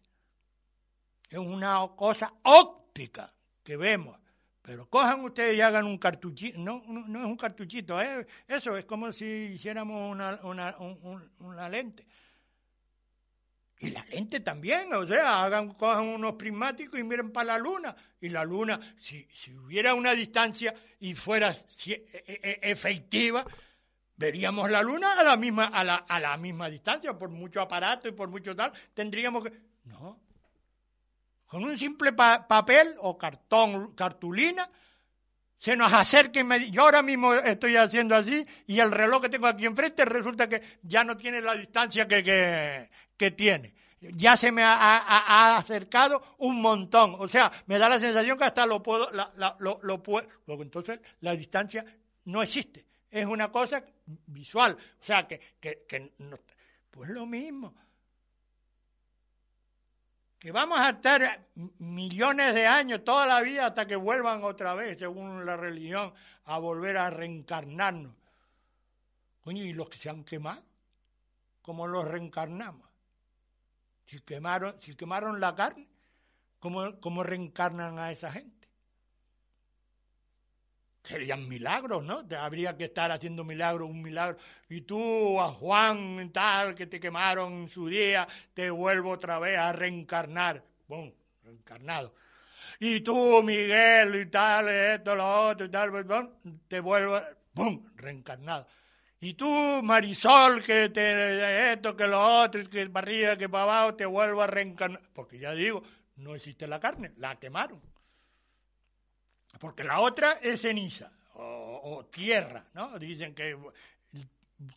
Es una cosa óptica que vemos. Pero cojan ustedes y hagan un cartuchito. No, no, no es un cartuchito, ¿eh? eso es como si hiciéramos una, una, un- un- una lente. Y la lente también, o sea, hagan, cojan unos prismáticos y miren para la luna. Y la luna, si, si hubiera una distancia y fuera si- e- e- efectiva, veríamos la luna a la misma, a la, a la misma distancia, por mucho aparato y por mucho tal, tendríamos que. No. Con un simple pa- papel o cartón, cartulina, se nos acerca y me, yo ahora mismo estoy haciendo así y el reloj que tengo aquí enfrente resulta que ya no tiene la distancia que, que, tiene. Ya se me ha, ha- ha acercado un montón. O sea, me da la sensación que hasta lo puedo, la- la- lo, lo puedo. Luego entonces la distancia no existe. Es una cosa visual. O sea, que, que, que no- pues lo mismo que vamos a estar millones de años, toda la vida, hasta que vuelvan otra vez, según la religión, a volver a reencarnarnos. Coño, ¿y los que se han quemado? ¿Cómo los reencarnamos? Si quemaron, si quemaron la carne, ¿cómo, cómo reencarnan a esa gente? Serían milagros, ¿no? Te- Habría que estar haciendo milagros, un milagro. Y tú, a Juan, tal, que te quemaron en su día, te vuelvo otra vez a reencarnar. ¡Bum! Reencarnado. Y tú, Miguel, y tal, esto, lo otro, y tal, te vuelvo, ¡bum! Reencarnado. Y tú, Marisol, que te, esto, que lo otro, que para arriba, que para abajo, te vuelvo a reencarnar. Porque ya digo, no existe la carne, la quemaron. Porque la otra es ceniza o, tierra, ¿no? Dicen que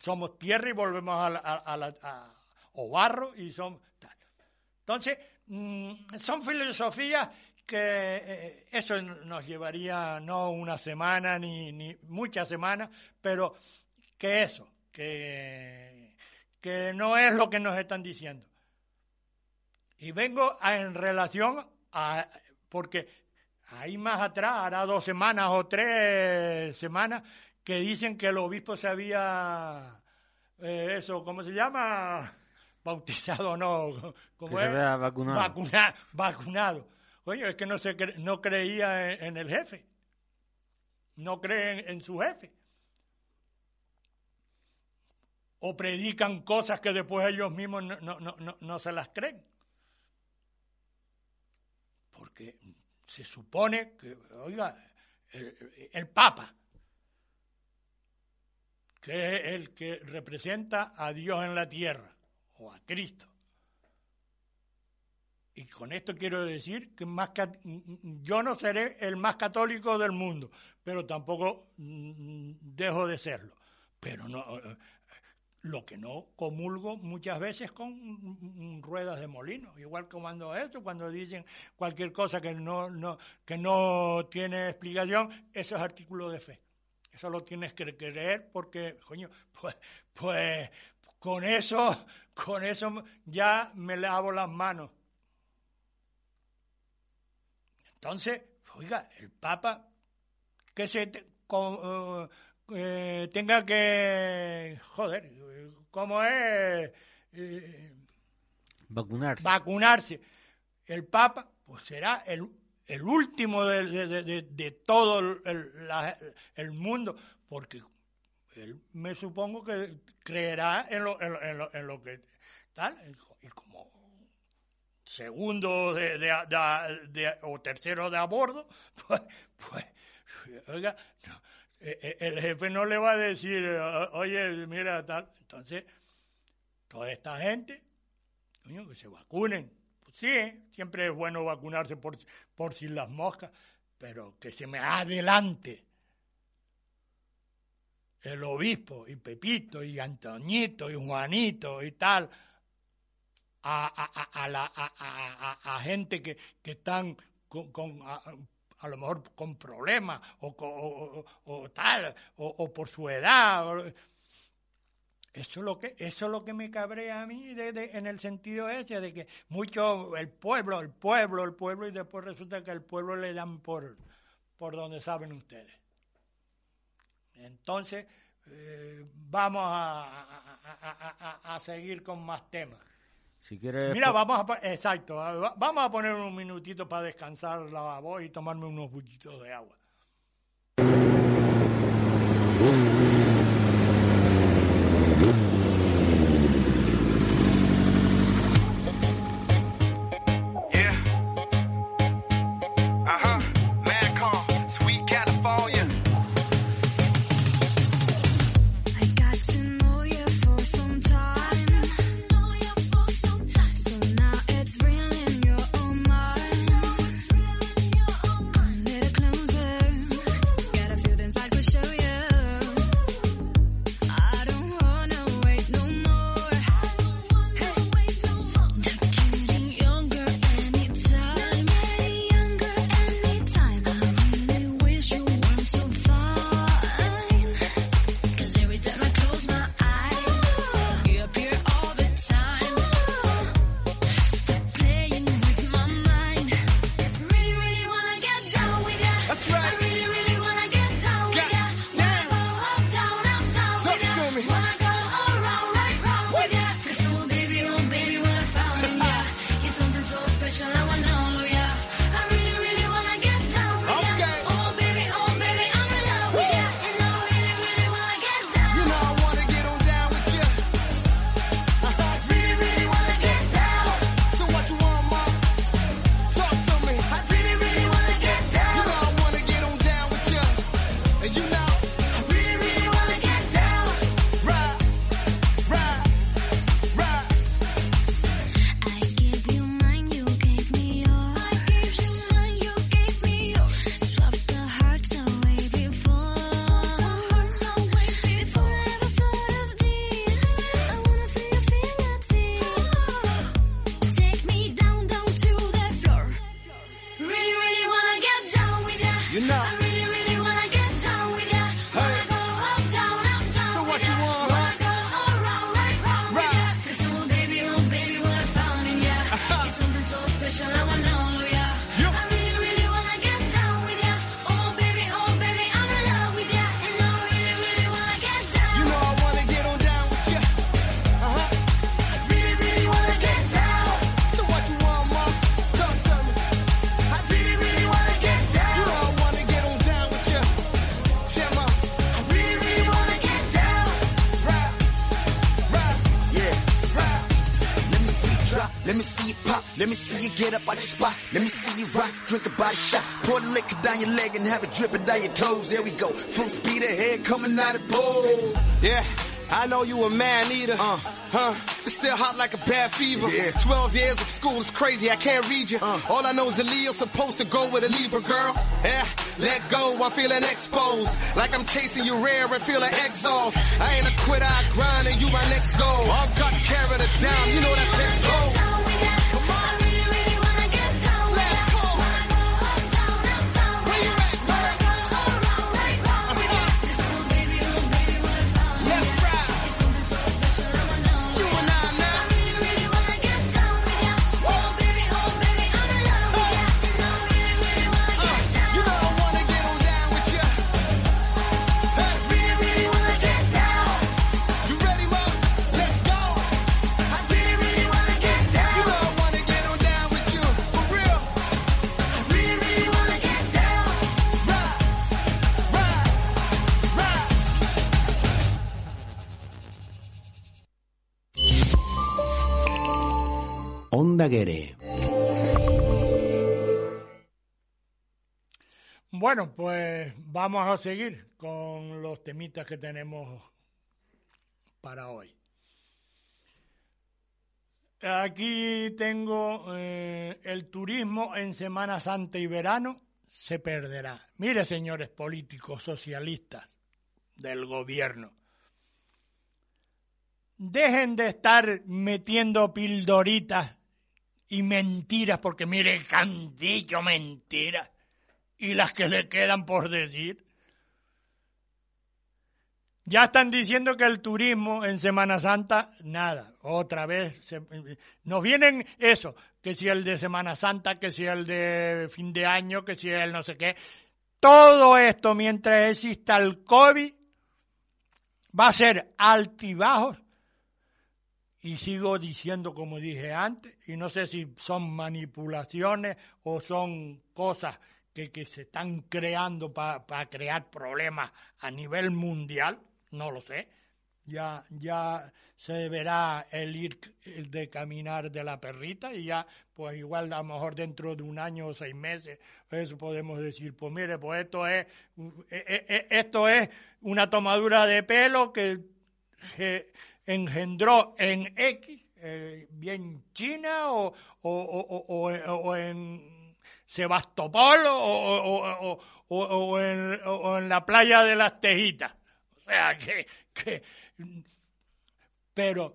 somos tierra y volvemos a, la- a- la- a- o barro y somos tal. Entonces, mm, son filosofías que eh, eso nos llevaría no una semana ni, ni muchas semanas, pero que eso, que, que no es lo que nos están diciendo. Y vengo a- en relación a, porque ahí más atrás, hará dos semanas o tres semanas, que dicen que el obispo se había, eh, eso, ¿cómo se llama? Bautizado, no, ¿cómo Que se vea vacunado. Vacuna- vacunado. Coño, es que no, se cre- no creía en, en el jefe. No creen en su jefe. O predican cosas que después ellos mismos no, no, no, no, no se las creen. Porque se supone que, oiga, el, Papa, que es el que representa a Dios en la tierra, o a Cristo. Y con esto quiero decir que más yo no seré el más católico del mundo, pero tampoco mm, dejo de serlo. Pero no, lo que no comulgo muchas veces con ruedas de molino, igual que cuando eso, cuando dicen cualquier cosa que no, no, que no tiene explicación, eso es artículo de fe. Eso lo tienes que creer porque, coño, pues, pues con eso, con eso ya me lavo las manos. Entonces, oiga, el Papa que se con- eh, eh, tenga que, joder, ¿cómo es? Eh, Vacunarse. vacunarse. El Papa, pues será el, el último de, de- de- de- todo el, el- la- el mundo, porque él me supongo que creerá en lo, en lo- en lo- en lo que tal, y como segundo de, de- de- o tercero de a bordo, pues, pues oiga, no, el jefe no le va a decir, "O- oye, mira, tal. Entonces, toda esta gente, coño, que se vacunen. Pues sí, siempre es bueno vacunarse por, por si las moscas, pero que se me adelante el obispo y Pepito y Antoñito y Juanito y tal a, a, a, a la, gente que, que están con- a, lo mejor con problemas o, o, o- o tal o, por su edad eso es lo que eso es lo que me cabrea a mí de- en el sentido ese de que mucho el pueblo el pueblo el pueblo y después resulta que el pueblo le dan por por donde saben ustedes. Entonces eh, vamos a- a- a- a seguir con más temas Si quieres. Mira, vamos a, exacto, va- vamos a poner un minutito para descansar la voz y tomarme unos bullitos de agua. Body shot. Pour the liquor down your leg and have it dripping down your toes. There we go. Full speed ahead, coming out of pole. Yeah, I know you a man eater. Uh, huh? It's still hot like a bad fever. Yeah. 12 years of school is crazy, I can't read you. Uh. All I know is the Leo's supposed to go with a Libra girl. Yeah, let go, I'm feeling exposed. Like I'm chasing you rare and feeling exhaust. I ain't a quitter, I grind and you my next goal. I've got carried it down, you know that's next Bueno, pues vamos a seguir con los temitas que tenemos para hoy. Aquí tengo eh, el turismo en Semana Santa y verano se perderá. Mire, señores políticos socialistas del gobierno, dejen de estar metiendo pildoritas y mentiras, porque mire, cantillo mentiras y las que le quedan por decir. Ya están diciendo que el turismo en Semana Santa, nada, otra vez. nos vienen eso, que si el de Semana Santa, que si el de fin de año, que si el no sé qué. Todo esto, mientras exista el COVID, va a ser altibajos. Y sigo diciendo como dije antes, y no sé si son manipulaciones o son cosas que, que se están creando para crear problemas a nivel mundial, no lo sé. Ya, ya se verá el ir el de caminar de la perrita y ya, pues igual a lo mejor dentro de un año o seis meses, eso podemos decir, pues mire, pues esto es, eh, eh, eh, esto es una tomadura de pelo que engendró en X, eh, bien China o- o- o- o en Sebastopol o, o- o- en, o en la playa de las Tejitas. O sea que, que pero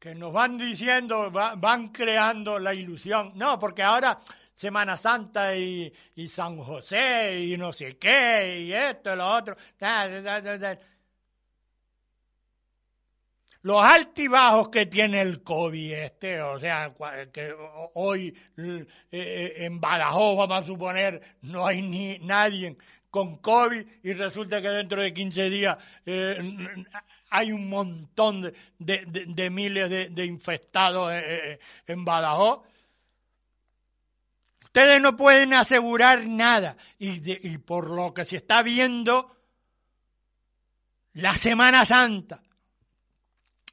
que nos van diciendo, va- van creando la ilusión. No, porque ahora Semana Santa y, y San José y no sé qué y esto y lo otro. Los altibajos que tiene el COVID este, o sea, que ho- hoy eh, eh, en Badajoz, vamos a suponer, no hay ni nadie con COVID y resulta que dentro de 15 días eh, hay un montón de, miles de, infectados en Badajoz. Ustedes no pueden asegurar nada y, y por lo que se está viendo, la Semana Santa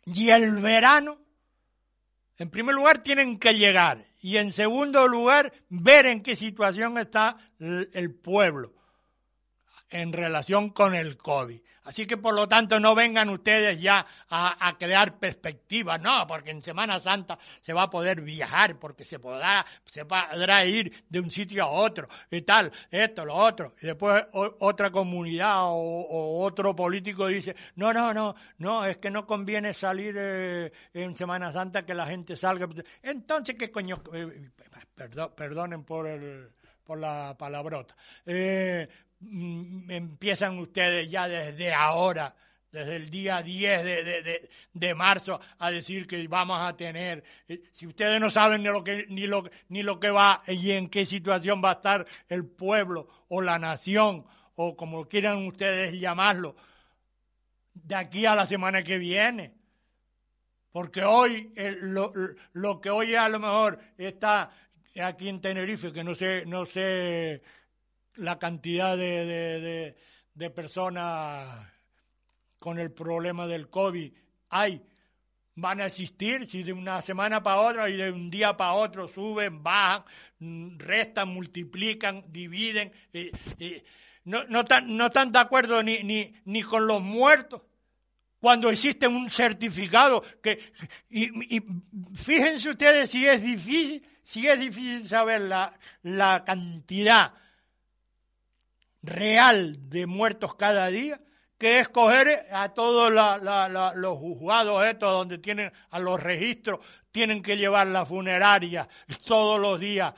y el verano, en primer lugar, tienen que llegar y en segundo lugar, ver en qué situación está el pueblo en relación con el COVID. Así que por lo tanto no vengan ustedes ya a, crear perspectivas, no, porque en Semana Santa se va a poder viajar, porque se podrá, se podrá ir de un sitio a otro, y tal, esto, lo otro. Y después otra comunidad o, otro político dice, no, no, no, no, es que no conviene salir eh, en Semana Santa que la gente salga. Entonces, ¿qué coño? Eh, perdón, perdonen por el, por la palabrota. Eh, empiezan ustedes ya desde ahora, desde el día 10 de, de, de, de marzo, a decir que vamos a tener, eh, si ustedes no saben ni lo, que, ni, lo, ni lo que va y en qué situación va a estar el pueblo o la nación, o como quieran ustedes llamarlo, de aquí a la semana que viene. Porque hoy, eh, lo, lo que hoy a lo mejor está aquí en Tenerife, que no sé, no sé la cantidad de, de, personas con el problema del COVID, hay van a existir si de una semana para otra y de un día para otro suben, bajan, mm, restan, multiplican, dividen. y no, no, tan- no están de acuerdo ni, ni, ni con los muertos cuando existe un certificado que y, y fíjense ustedes si es difícil si es difícil saber la, la cantidad real de muertos cada día que es coger a todos la- la- los juzgados estos donde tienen a los registros tienen que llevar la funeraria todos los días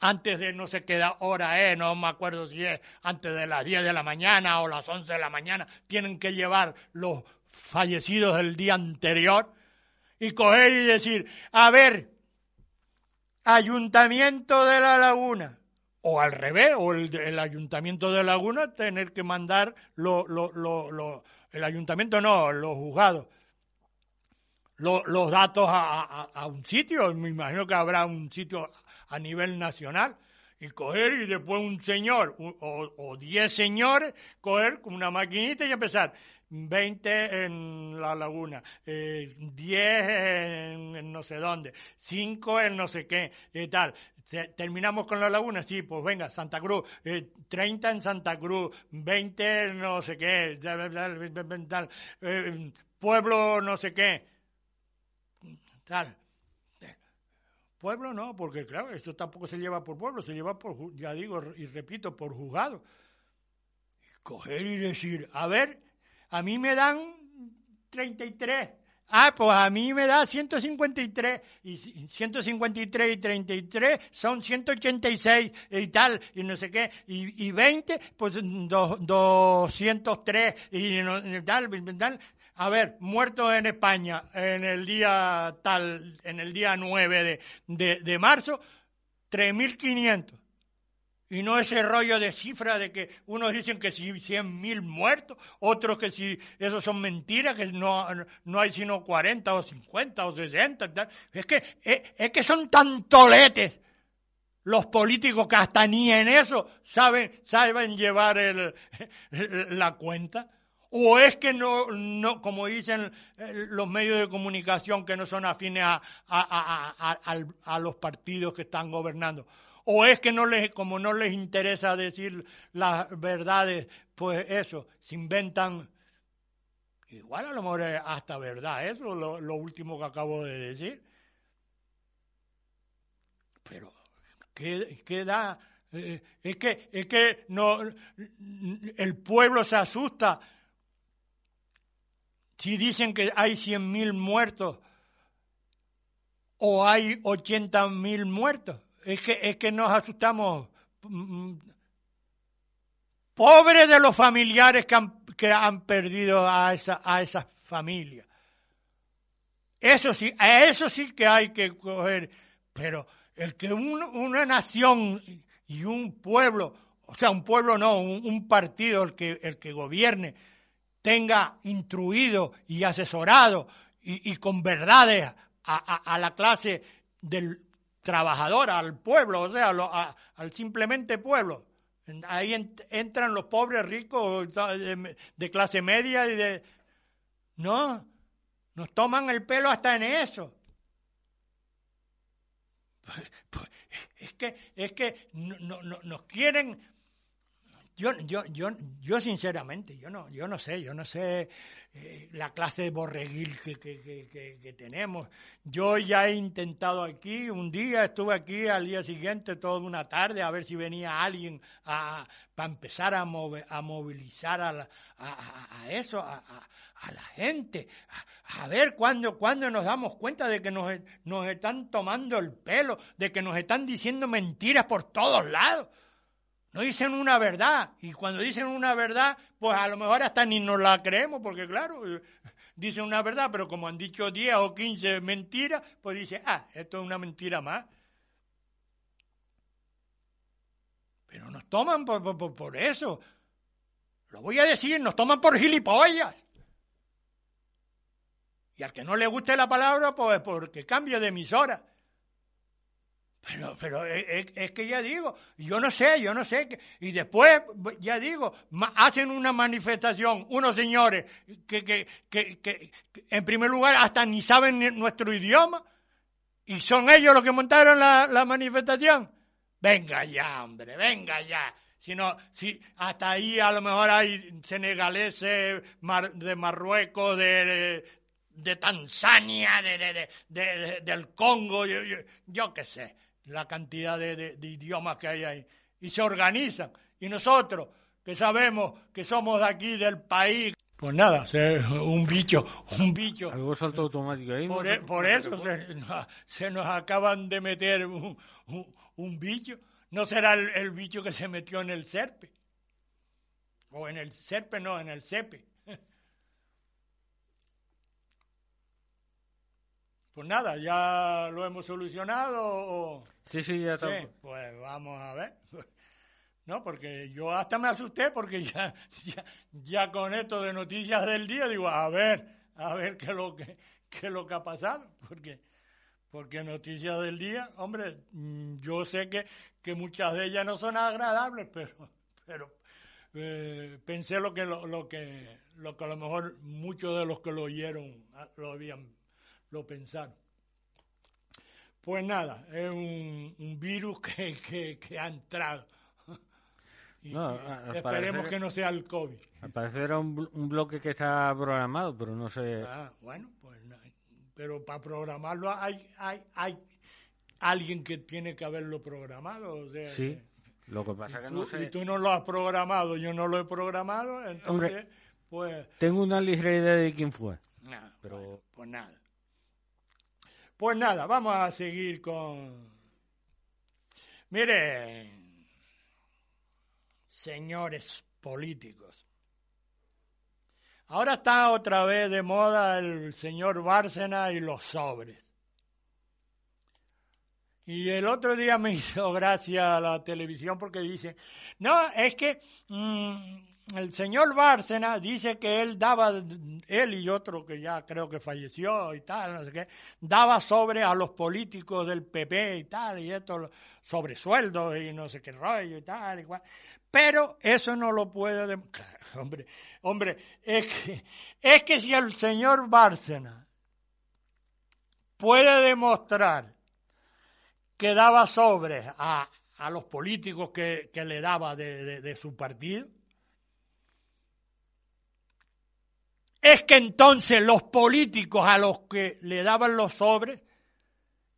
antes de no sé qué hora es, no me acuerdo si es antes de las 10 de la mañana o las 11 de la mañana, tienen que llevar los fallecidos del día anterior y coger y decir, a ver, ayuntamiento de la laguna, o al revés, o el, ayuntamiento de Laguna tener que mandar lo, lo, lo, el ayuntamiento no, los juzgados, lo- los datos a, a- un sitio, me imagino que habrá un sitio a nivel nacional, y coger y después un señor o, o diez señores, coger con una maquinita y empezar. 20 en la laguna, eh, 10 en, no sé dónde, 5 en no sé qué, y tal. Terminamos con la laguna, sí, pues venga, Santa Cruz, eh, 30 en Santa Cruz, 20 en no sé qué, tal, tal, eh, pueblo no sé qué, tal. Pueblo no, porque claro, esto tampoco se lleva por pueblo, se lleva por, ya digo y repito, por juzgado. Coger y decir, a ver, a mí me dan 33. Ah, pues a mí me da 153 y ci- 153 y 33 son 186 y tal y no sé qué y, y 20 pues do- 203 y, no- y tal, y tal. A ver, muertos en España en el día tal, en el día 9 de, de, de marzo, 3.500. Y no ese rollo de cifra de que unos dicen que si 100.000 muertos, otros que si eso son mentiras, que no, no hay sino 40 o 50 o 60. tal. Es que, es, es que son tan toletes los políticos que hasta ni en eso saben, saben llevar la cuenta. ¿O es que no, no como dicen eh, los medios de comunicación que no son afines a, a, a- a los partidos que están gobernando? ¿O es que no les, como no les interesa decir las verdades, pues eso, se inventan, igual a lo mejor es hasta verdad eso, lo, lo último que acabo de decir. Pero, ¿qué, qué da? Eh, es que, es que no, el pueblo se asusta si dicen que hay 100.000 muertos o hay 80.000 muertos. Es que, es que nos asustamos. mm, Pobres de los familiares que han, que han perdido a esa, a esas familias. Eso sí, eso sí que hay que coger. Pero el que un- una nación y un pueblo, o sea, un pueblo no, un, partido, el que, el que gobierne, tenga instruido y asesorado y, con verdades a la clase del trabajador, al pueblo, o sea, lo- a- al simplemente pueblo. Ahí ent- entran los pobres ricos de, clase media y de... No, nos toman el pelo hasta en eso. Pues, Es que, es que no- no- nos quieren yo, yo, yo, yo sinceramente, yo no, yo no sé, yo no sé eh, la clase de borreguil que, que, que, tenemos. Yo ya he intentado aquí, un día estuve aquí, al día siguiente, toda una tarde, a ver si venía alguien a, para empezar a, move- a movilizar a, la- a, a- eso, a, a- la gente, a, a ver cuándo, cuándo nos damos cuenta de que nos, nos están tomando el pelo, de que nos están diciendo mentiras por todos lados. No dicen una verdad. Y cuando dicen una verdad, pues a lo mejor hasta ni nos la creemos, porque claro, eh, dicen una verdad, pero como han dicho 10 o 15 mentiras, pues dice, ah, esto es una mentira más. Pero nos toman por, por- por- eso. Lo voy a decir, nos toman por gilipollas. Y al que no le guste la palabra, pues porque cambie de emisora. Pero, pero es, es- es que ya digo, yo no sé, yo no sé. que- y después, ya digo, hacen una manifestación unos señores que, que, que, que- en primer lugar hasta ni saben nuestro idioma y son ellos los que montaron la, la manifestación. Venga ya, hombre, venga ya. Si no, si hasta ahí a lo mejor hay senegaleses mar- de Marruecos, de, de, de Tanzania, de- de- de- del Congo, yo, yo, yo qué sé, la cantidad de, de- de idiomas que hay ahí. Y se organizan. Y nosotros, que sabemos que somos de aquí, del país, pues nada, un bicho, un bicho. Algo salto automático ahí. Por, ¿no? e- por eso se, nos- se nos acaban de meter un, un- un bicho. ¿No será el, el bicho que se metió en el serpe? O en el serpe, no, en el cepe. Pues nada, ya lo hemos solucionado. o- Sí, sí, ya está. Pues vamos a ver. No, porque yo hasta me asusté porque ya, ya, ya con esto de noticias del día digo, a ver, a ver qué es lo que, qué es lo que ha pasado. Porque, porque noticias del día, hombre, mm, yo sé que, que muchas de ellas no son agradables, pero, pero eh, pensé lo que, lo, lo que lo que a lo mejor muchos de los que lo oyeron ah, lo habían lo pensaron. Pues nada, es un, un virus que, que, que ha entrado. Y No, esperemos parecer- que no sea el COVID. Al parecer era un, un bloque que está programado, pero no sé. Ah, bueno, pues pero para programarlo hay, hay, hay alguien que tiene que haberlo programado. O sea, Sí. que- Lo que pasa que tú, no sé. y tú no lo has programado, yo no lo he programado, entonces, Hombre. pues, Tengo una ligera idea de quién fue. nada, Pero- bueno, pues nada. Pues nada, vamos a seguir con... Mire, señores políticos, ahora está otra vez de moda el señor Bárcena y los sobres. Y el otro día me hizo gracia la televisión porque dice, no, es que mm, el señor Bárcena dice que él daba, él y otro que ya creo que falleció y tal, no sé qué, daba sobre a los políticos del PP y tal, y esto, sobre sueldos y no sé qué rollo y tal, y cual. Pero eso no lo puede... dem- Claro, hombre, hombre, es que, es que si el señor Bárcena puede demostrar que daba sobres a, a los políticos que, que le daba de- de su partido, es que entonces los políticos a los que le daban los sobres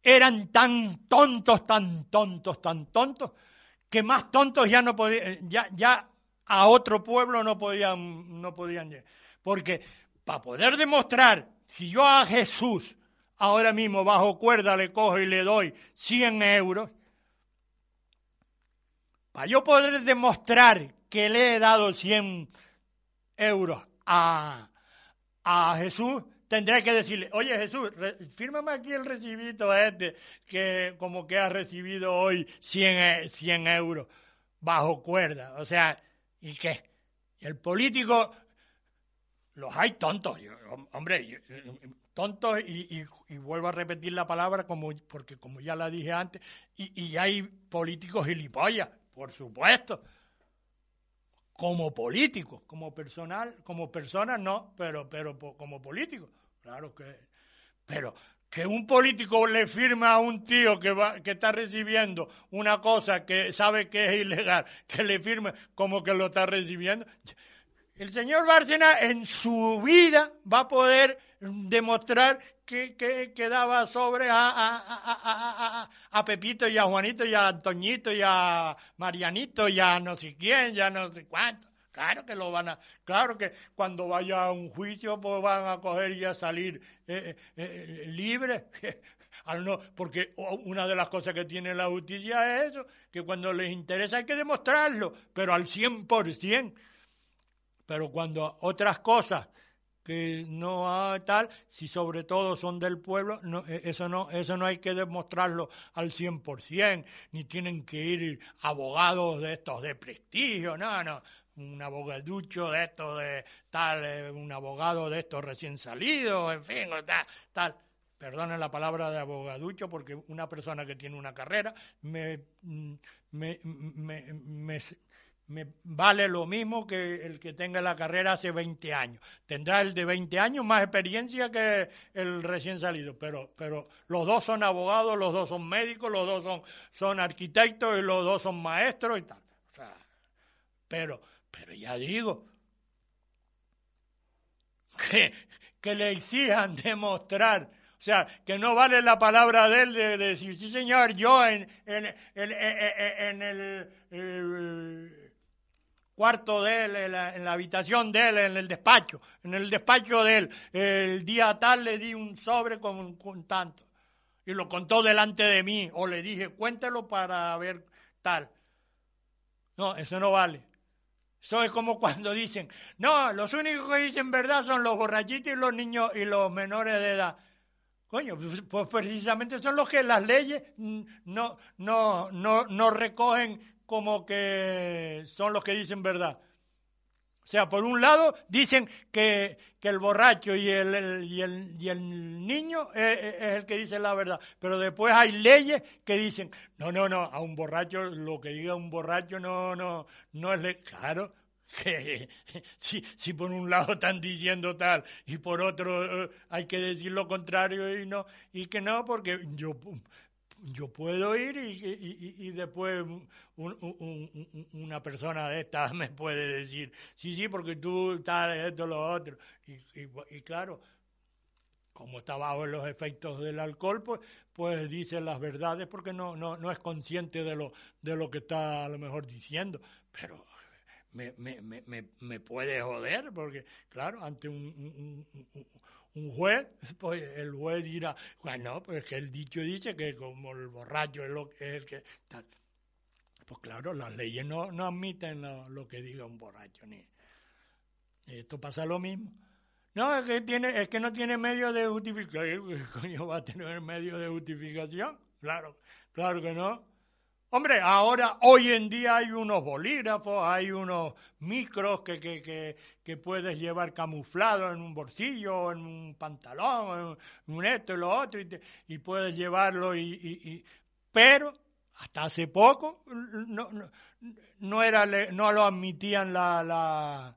eran tan tontos, tan tontos, tan tontos, que más tontos ya no podían, ya, ya a otro pueblo no podían, no podían llegar. Porque para poder demostrar, si yo a Jesús ahora mismo bajo cuerda le cojo y le doy 100 euros, para yo poder demostrar que le he dado 100 euros a, a Jesús, tendré que decirle, oye Jesús, fírmame aquí el recibito este, que como que ha recibido hoy 100, e- 100 euros bajo cuerda. O sea, ¿y qué? El político, los hay tontos, yo- hom- hombre, tontos y, y- y vuelvo a repetir la palabra como porque como ya la dije antes, y, y hay políticos gilipollas, por supuesto como políticos, como personal, como personas no, pero, pero como políticos, claro que, pero que un político le firma a un tío que va, que está recibiendo una cosa que sabe que es ilegal, que le firme como que lo está recibiendo. El señor Bárcena en su vida va a poder demostrar que, que, que daba sobre a, a, a, a- Pepito y a Juanito y a Antoñito y a Marianito y a no sé quién, ya no sé cuánto. Claro que lo van a, claro que cuando vaya a un juicio pues van a coger y a salir eh, eh, eh, libres. Porque una de las cosas que tiene la justicia es eso, que cuando les interesa hay que demostrarlo, pero al 100%. Pero cuando otras cosas que no hay tal, si sobre todo son del pueblo, no, eh, eso, no, eso no hay que demostrarlo al 100%, ni tienen que ir abogados de estos de prestigio, no, no, un abogaducho de estos de tal, eh, un abogado de estos recién salidos, en fin, tal, tal. perdonen la palabra de abogaducho, porque una persona que tiene una carrera me, mm, me, me, me- me vale lo mismo que el que tenga la carrera hace 20 años. Tendrá el de 20 años más experiencia que el recién salido, pero, pero los dos son abogados, los dos son médicos, los dos son, son arquitectos y los dos son maestros y tal. O sea, pero, pero ya digo, que, que le exijan demostrar, o sea, que no vale la palabra de él de, de decir, sí señor, yo en, en, el, cuarto de él, en la, en la habitación de él, en el despacho, en el despacho de él, el día tal le di un sobre con, con tanto, y lo contó delante de mí, o le dije, cuéntelo para ver tal. No, eso no vale. Eso es como cuando dicen, no, los únicos que dicen verdad son los borrachitos y los niños y los menores de edad. Coño, pues, pues precisamente son los que las leyes no, no, no, no recogen como que son los que dicen verdad. O sea, por un lado dicen que, que el borracho y el, y el, y el niño es, es- es el que dice la verdad, pero después hay leyes que dicen, no, no, no, a un borracho, lo que diga un borracho no, no, no es le Claro, que si, si por un lado están diciendo tal y por otro eh, hay que decir lo contrario y no, y que no, porque yo yo puedo ir y, y- y- después un- un- un- un- una persona de estas me puede decir, sí, sí, porque tú tal, esto, lo otro. Y, y- claro, como está bajo los efectos del alcohol, pues, pues dice las verdades porque no, no, no es consciente de lo, de lo que está a lo mejor diciendo. Pero me, me, me, me, puede joder porque, claro, ante un- un- juez, pues el juez dirá, bueno, pues que el dicho dice que como el borracho es, lo, que- es que... tal". Pues claro, las leyes no, no admiten lo, lo que diga un borracho. ni Esto pasa lo mismo. No, es que, tiene, es que no tiene medio de justificación. ¿Qué coño va a tener medio de justificación? Claro, claro que no. Hombre, ahora, hoy en día hay unos bolígrafos, hay unos micros que, que, que, puedes llevar camuflado en un bolsillo, en un pantalón, en un esto y lo otro, y, te- y puedes llevarlo, y, y- y- pero hasta hace poco no, no, no, era, no lo admitían la, la,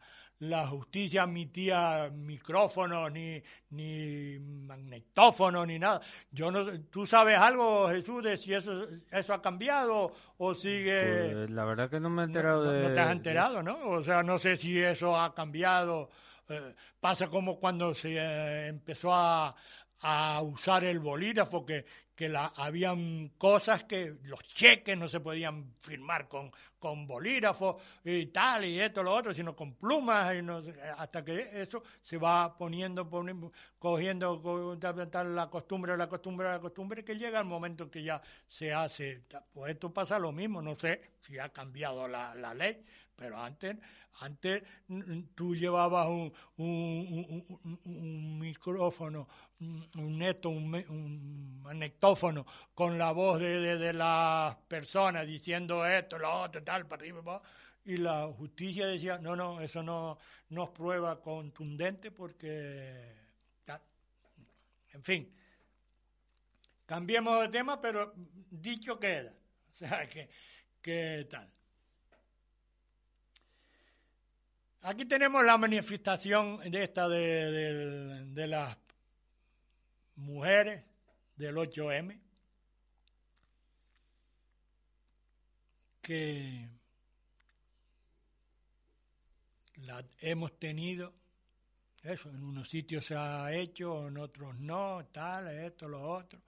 la justicia admitía micrófonos ni, ni magnetófonos ni nada. Yo no ¿Tú sabes algo, Jesús, de si eso, eso ha cambiado o sigue... Pues, la verdad que no me he enterado no, de... no te has enterado. ¿no? O sea, no sé si eso ha cambiado. eh, pasa como cuando se eh, empezó a, a usar el bolígrafo, que, que la, habían cosas que los cheques no se podían firmar con, con bolígrafo y tal, y esto, lo otro, sino con plumas, y no hasta que eso se va poniendo, poni- cogiendo la costumbre, la costumbre, la costumbre, que llega el momento que ya se hace. Pues esto pasa lo mismo, no sé si ha cambiado la, la ley, pero antes, antes mm, tú llevabas un, un, un- un- micrófono, un un neto, un, magnetófono con la voz de, de, las personas diciendo esto, lo otro, tal, para arriba, para y la justicia decía, no, no, eso no, no es prueba contundente porque... En fin, cambiemos de tema, pero dicho queda. O sea, que, que tal. Aquí tenemos la manifestación de esta de, las mujeres del 8M que la hemos tenido eso en unos sitios se ha hecho en otros no tal esto lo otro.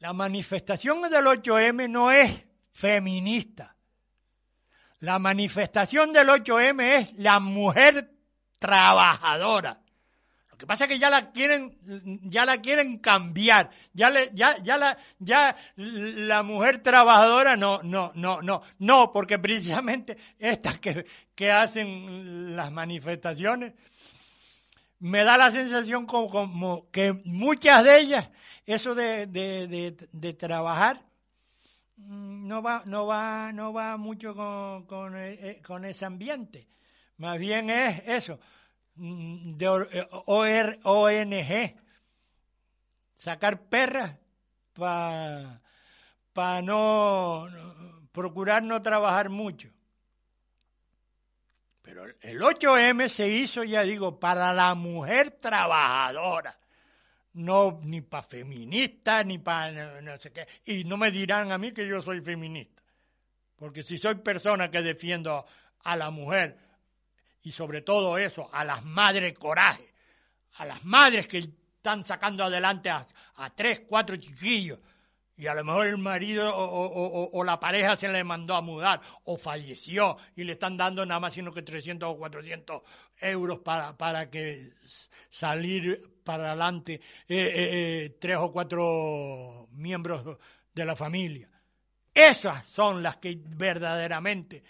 La manifestación del 8M no es feminista la manifestación del 8M es la mujer trabajadora. Lo que pasa es que ya la quieren, ya la quieren cambiar. Ya le, ya, ya la, ya la mujer trabajadora no, no, no, no, no, porque precisamente estas que, que hacen las manifestaciones, me da la sensación como, como que muchas de ellas, eso de, de, de, de trabajar, no va, no va, no va mucho con, con, eh, con ese ambiente. Más bien es eso, mm, de or- eh, ONG, sacar perras para pa no, no- procurar no trabajar mucho. Pero el 8M se hizo, ya digo, para la mujer trabajadora. No ni para feminista, ni para no, sé qué. Y no me dirán a mí que yo soy feminista. Porque si soy persona que defiendo a la mujer y sobre todo eso, a las madres coraje, a las madres que están sacando adelante a, tres, cuatro chiquillos y a lo mejor el marido o, o- la pareja se le mandó a mudar o falleció y le están dando nada más sino que 300 o 400 euros para, para que salir para adelante eh, eh, eh, tres o cuatro miembros de la familia. Esas son las que verdaderamente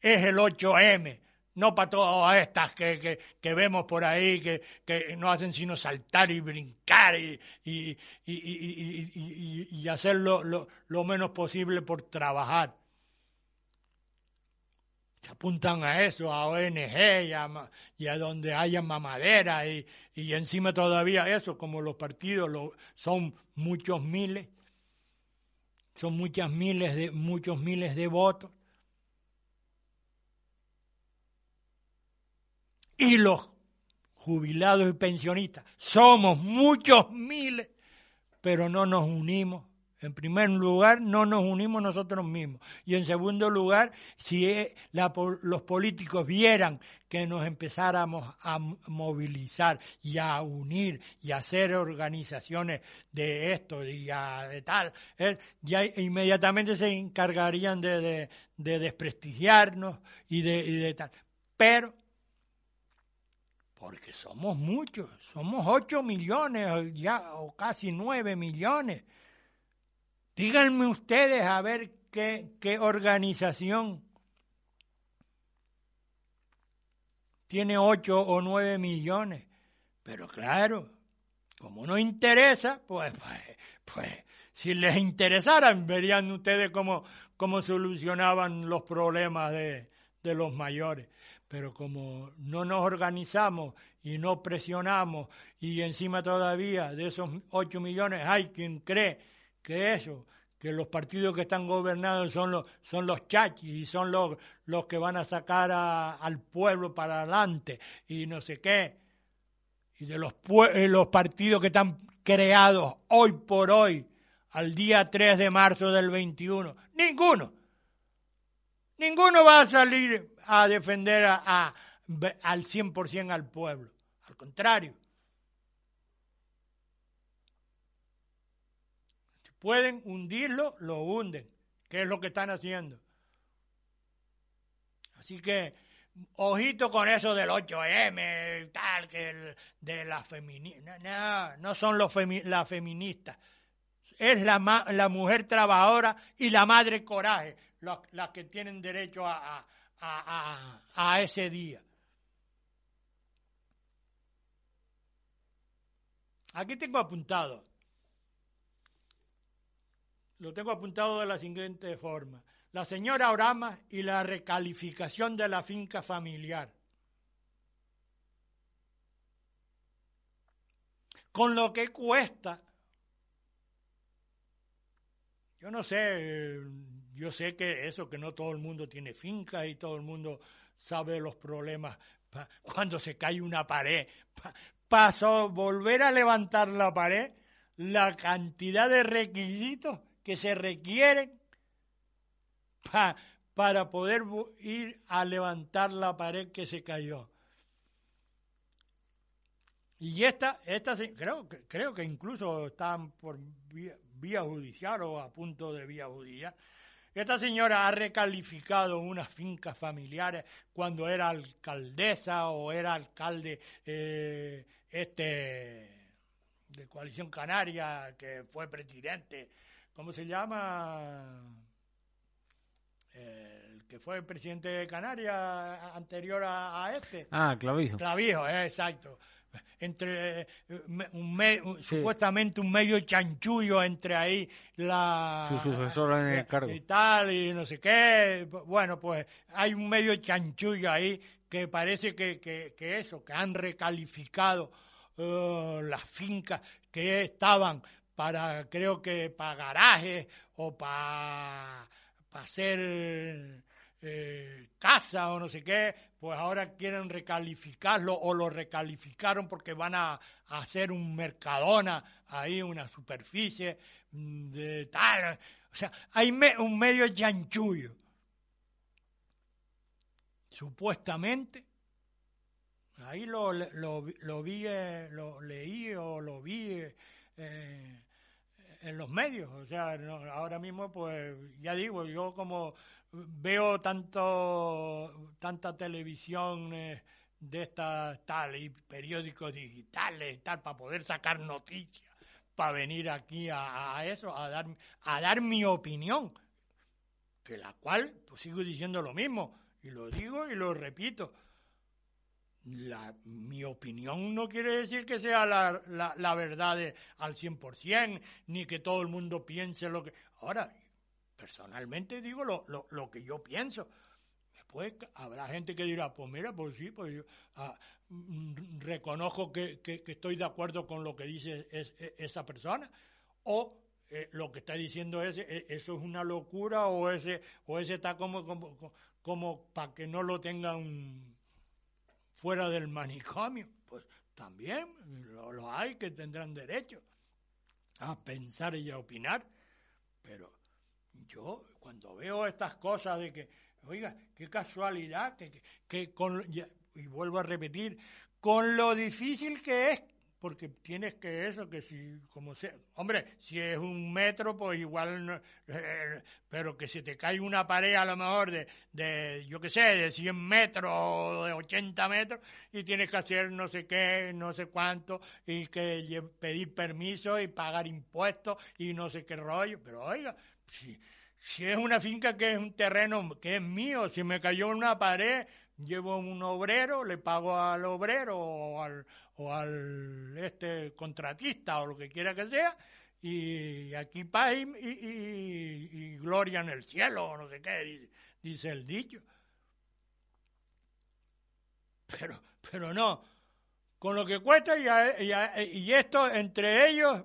es el 8M, no para todas estas que, que, que vemos por ahí, que, que no hacen sino saltar y brincar y, y, y, y, hacer lo, lo menos posible por trabajar. Se apuntan a eso, a ONG y a, donde haya mamadera y, encima todavía eso, como los partidos son muchos miles son muchas miles de muchos miles de votos. Y los jubilados y pensionistas somos muchos miles pero no nos unimos en primer lugar no nos unimos nosotros mismos y en segundo lugar si po- los políticos vieran que nos empezáramos a movilizar y a unir y a hacer organizaciones de esto y a- de tal, ya inmediatamente se encargarían de, de- de desprestigiarnos y de, y de tal. Pero, porque somos muchos, somos 8 millones o casi 9 millones. Díganme ustedes a ver qué, qué organización tiene 8 o 9 millones. Pero claro, como no interesa, pues, pues, pues si les interesaran, verían ustedes cómo, cómo solucionaban los problemas de, de los mayores. Pero como no nos organizamos y no presionamos y encima todavía de esos 8 millones hay quien cree que eso, que los partidos que están gobernados son los, son los chachis y son los, los que van a sacar al pueblo para adelante y no sé qué. Y de los, eh, los partidos que están creados hoy por hoy, al día 3 de marzo del 21, ninguno. Ninguno va a salir a defender a, a- al 100% al pueblo. Al contrario. Si pueden hundirlo, lo hunden, que es lo que están haciendo. Así que, ojito con eso del 8M y tal, que el- de la feminista. No, no, son los femi- las feministas. Es la, ma- la mujer trabajadora y la madre coraje las las que tienen derecho a- a- a- a ese día. Aquí tengo apuntado. Lo tengo apuntado de la siguiente forma. La señora Orama y la recalificación de la finca familiar. Con lo que cuesta, yo no sé, eh, yo sé que eso, que no todo el mundo tiene finca y todo el mundo sabe los problemas cuando se cae una pared. Pa- Pasó volver a levantar la pared, la cantidad de requisitos que se requieren pa- para poder ir a levantar la pared que se cayó. Y esta, esta creo, creo que incluso están por vía, vía judicial o a punto de vía judicial. Esta señora ha recalificado unas fincas familiares cuando era alcaldesa o era alcalde eh, este de Coalición Canaria, que fue presidente. ¿Cómo se llama? El que fue presidente de Canarias anterior a, a este. Ah, Clavijo. Clavijo, eh, exacto. Entre un me- un- Sí. supuestamente un medio chanchullo entre ahí la Su sucesora en el eh, cargo. y tal y no sé qué. Bueno, pues hay un medio chanchullo ahí que parece que, que, que eso, que han recalificado eh, las fincas que estaban para, creo que para garajes o para, para hacer eh, casa o no sé qué, pues ahora quieren recalificarlo o lo recalificaron porque van a, hacer un mercadona ahí, una superficie mm, de tal. O sea, hay un medio chanchullo. Supuestamente, ahí lo, lo, lo vi, eh, lo leí o lo vi eh, en los medios. O sea, ahora mismo, pues ya digo, yo como veo tanto tanta televisión eh, de estas tal y periódicos digitales tal para poder sacar noticias para venir aquí a, a eso a dar a dar mi opinión que la cual pues sigo diciendo lo mismo y lo digo y lo repito la, mi opinión no quiere decir que sea la, la, verdad de- al 100%, ni que todo el mundo piense lo que... Ahora, personalmente digo lo, lo, lo que yo pienso. Después habrá gente que dirá, pues mira, pues sí, pues ah, mm, reconozco que, que- estoy de acuerdo con lo que dice es- e- esa persona. O eh, lo que está diciendo es, eh, eso es una locura o ese, o ese está como, como, como para que no lo tengan fuera del manicomio. Pues también lo, hay que tendrán derecho a pensar y a opinar. Pero yo cuando veo estas cosas de que, oiga, qué casualidad, que, que, que y vuelvo a repetir, con lo difícil que es, porque tienes que eso, que si, como sea, hombre, si es un metro, pues igual, no- eh, pero que se te cae una pared a lo mejor de, de yo qué sé, de 100 metros o de 80 metros, y tienes que hacer no sé qué, no sé cuánto, y que pedir permiso y pagar impuestos y no sé qué rollo, pero oiga, si, si es una finca que es un terreno que es mío, si me cayó una pared, llevo un obrero, le pago al obrero o al, o al este contratista o lo que quiera que sea, y aquí paz y, y, y- gloria en el cielo, o no sé qué, dice, dice el dicho. Pero, pero no, con lo que cuesta y, y, esto entre ellos,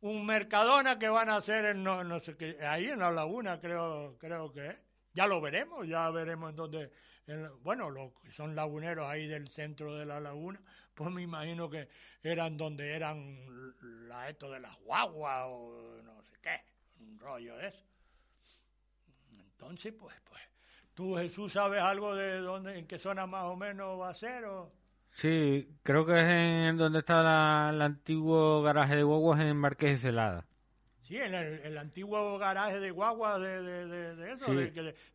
un Mercadona que van a hacer en no, no sé qué, ahí en la laguna creo, creo que es. Ya lo veremos, ya veremos en dónde, en- bueno, los que son laguneros ahí del centro de la laguna, pues me imagino que eran donde eran la, esto de las guaguas o no sé qué, un rollo de eso. Entonces, pues, pues, ¿tú Jesús sabes algo de dónde, en qué zona más o menos va a ser? O... Sí, creo que es en donde está la- el antiguo garaje de guaguas en Marqués de Celada. Sí, en el, el antiguo garaje de guagua de, de, de, de eso, Sí.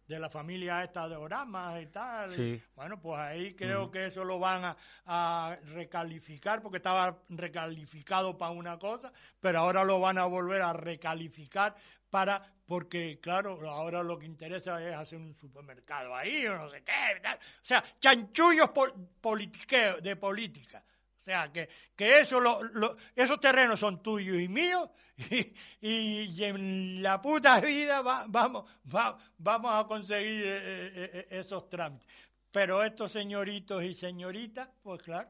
de, la familia esta de Oramas y tal. Sí. bueno, pues ahí creo que eso lo van a, a recalificar porque estaba recalificado para una cosa, pero ahora lo van a volver a recalificar para, porque claro, ahora lo que interesa es hacer un supermercado ahí o no sé qué. tal. O sea, chanchullos pol- politiqueo- de política. O sea, que, que eso lo, lo- esos terrenos son tuyos y míos y, y en la puta vida va- vamos, va- vamos a conseguir eh, eh, eh, esos trámites. Pero estos señoritos y señoritas, pues claro,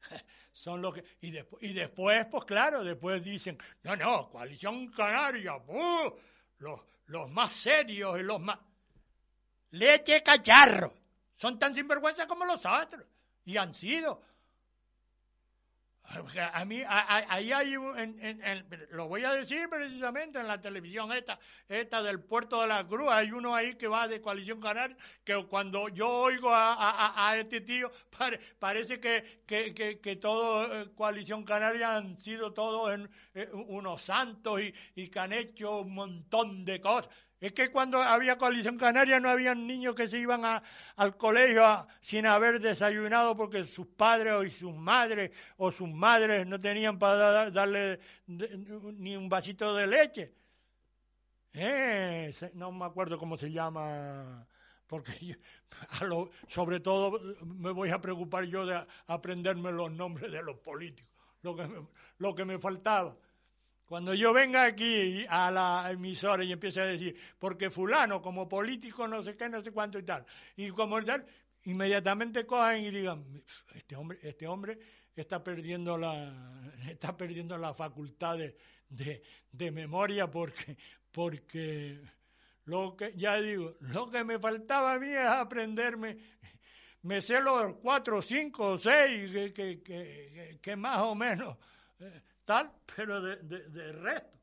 son los que... Y, después y después, pues claro, después dicen, no, no, coalición canaria, los, los más serios y los más... Leche cacharro. Son tan sinvergüenza como los otros. Y han sido. A mí, ahí hay un, en- en- en- lo voy a decir precisamente en la televisión esta, esta del puerto de la Cruz, hay uno ahí que va de coalición canaria, que cuando yo oigo a, a- a- este tío, pare- parece que, que, que, que todo eh, coalición canaria han sido todos eh, unos santos y, y que han hecho un montón de cosas. Es que cuando había coalición canaria no había niños que se iban a- al colegio a- sin haber desayunado porque sus padres o sus madres o sus madres no tenían para dar- darle ni un vasito de leche. Eh, no me acuerdo cómo se llama, porque a lo- sobre todo me voy a preocupar yo de aprenderme los nombres de los políticos, lo que me, lo que me faltaba. Cuando yo venga aquí a la emisora y empiece a decir, porque fulano como político no sé qué, no sé cuánto y tal, y como tal, inmediatamente cojan y digan, este hombre, este hombre está perdiendo la, está perdiendo la facultad de, de, memoria porque, porque lo que, ya digo, lo que me faltaba a mí es aprenderme, me sé los cuatro, cinco, seis, que, que, que, que más o menos eh, pero de, resto.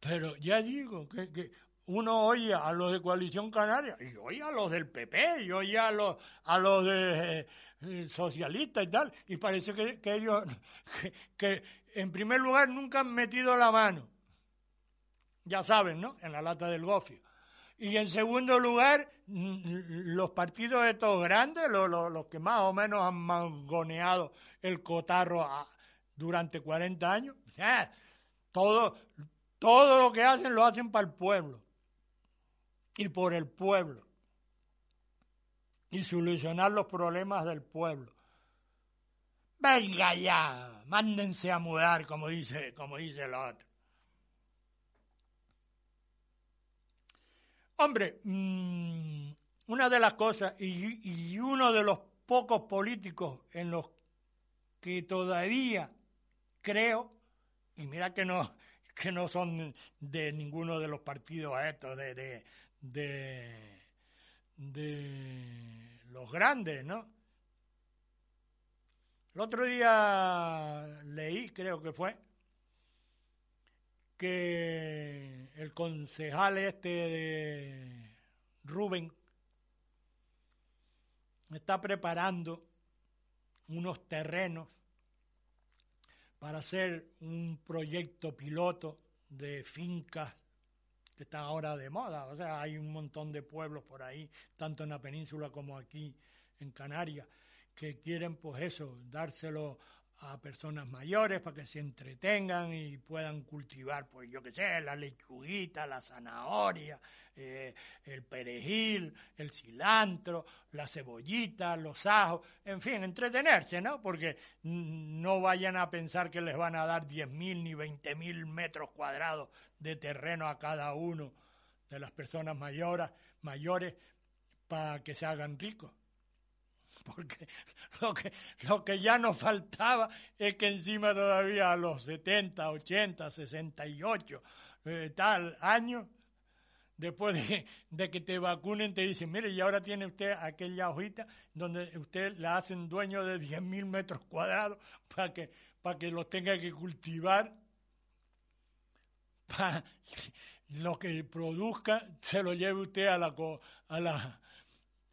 Pero ya digo que, que uno oye a los de Coalición Canaria, y oye a los del PP, y oye a los, a los de eh, socialistas y tal, y parece que, que ellos, que, en primer lugar nunca han metido la mano, ya saben, ¿no? En la lata del gofio. Y en segundo lugar, los partidos estos grandes, los, los, los que más o menos han mangoneado el cotarro a- durante 40 años, todo, todo lo que hacen lo hacen para el pueblo y por el pueblo y solucionar los problemas del pueblo. Venga ya, mándense a mudar, como dice, como dice el otro. Hombre, mm, una de las cosas y uno de los pocos políticos en los que todavía creo, y mira que no, que no son de ninguno de los partidos estos, de, de, de, de los grandes, ¿no? El otro día leí, creo que fue, que el concejal este de Rubén está preparando unos terrenos para hacer un proyecto piloto de fincas que están ahora de moda. O sea, hay un montón de pueblos por ahí, tanto en la península como aquí en Canarias, que quieren pues eso, dárselo a personas mayores para que se entretengan y puedan cultivar, pues yo qué sé, la lechuguita, la zanahoria, eh, el perejil, el cilantro, la cebollita, los ajos, en fin, entretenerse, ¿no? Porque no vayan a pensar que les van a dar 10.000 ni 20.000 metros cuadrados de terreno a cada uno de las personas mayores, mayores para que se hagan ricos porque lo que, lo que ya nos faltaba es que encima todavía a los 70, 80, 68, eh, tal años, después de, de, que te vacunen, te dicen, mire, y ahora tiene usted aquella hojita donde usted la hacen dueño de 10.000 metros cuadrados para que, para que los tenga que cultivar, para lo que produzca se lo lleve usted a la... A la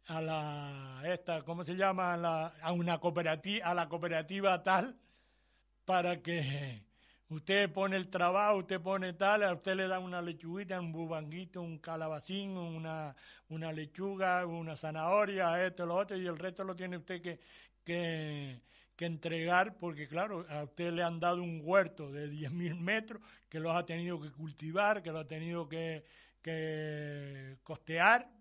a la esta cómo se llama a, la, a una cooperativa a la cooperativa tal para que usted pone el trabajo usted pone tal a usted le da una lechuguita un bubanguito un calabacín una una lechuga una zanahoria esto lo otro y el resto lo tiene usted que que, que entregar porque claro a usted le han dado un huerto de 10.000 metros que lo ha tenido que cultivar que lo ha tenido que, que costear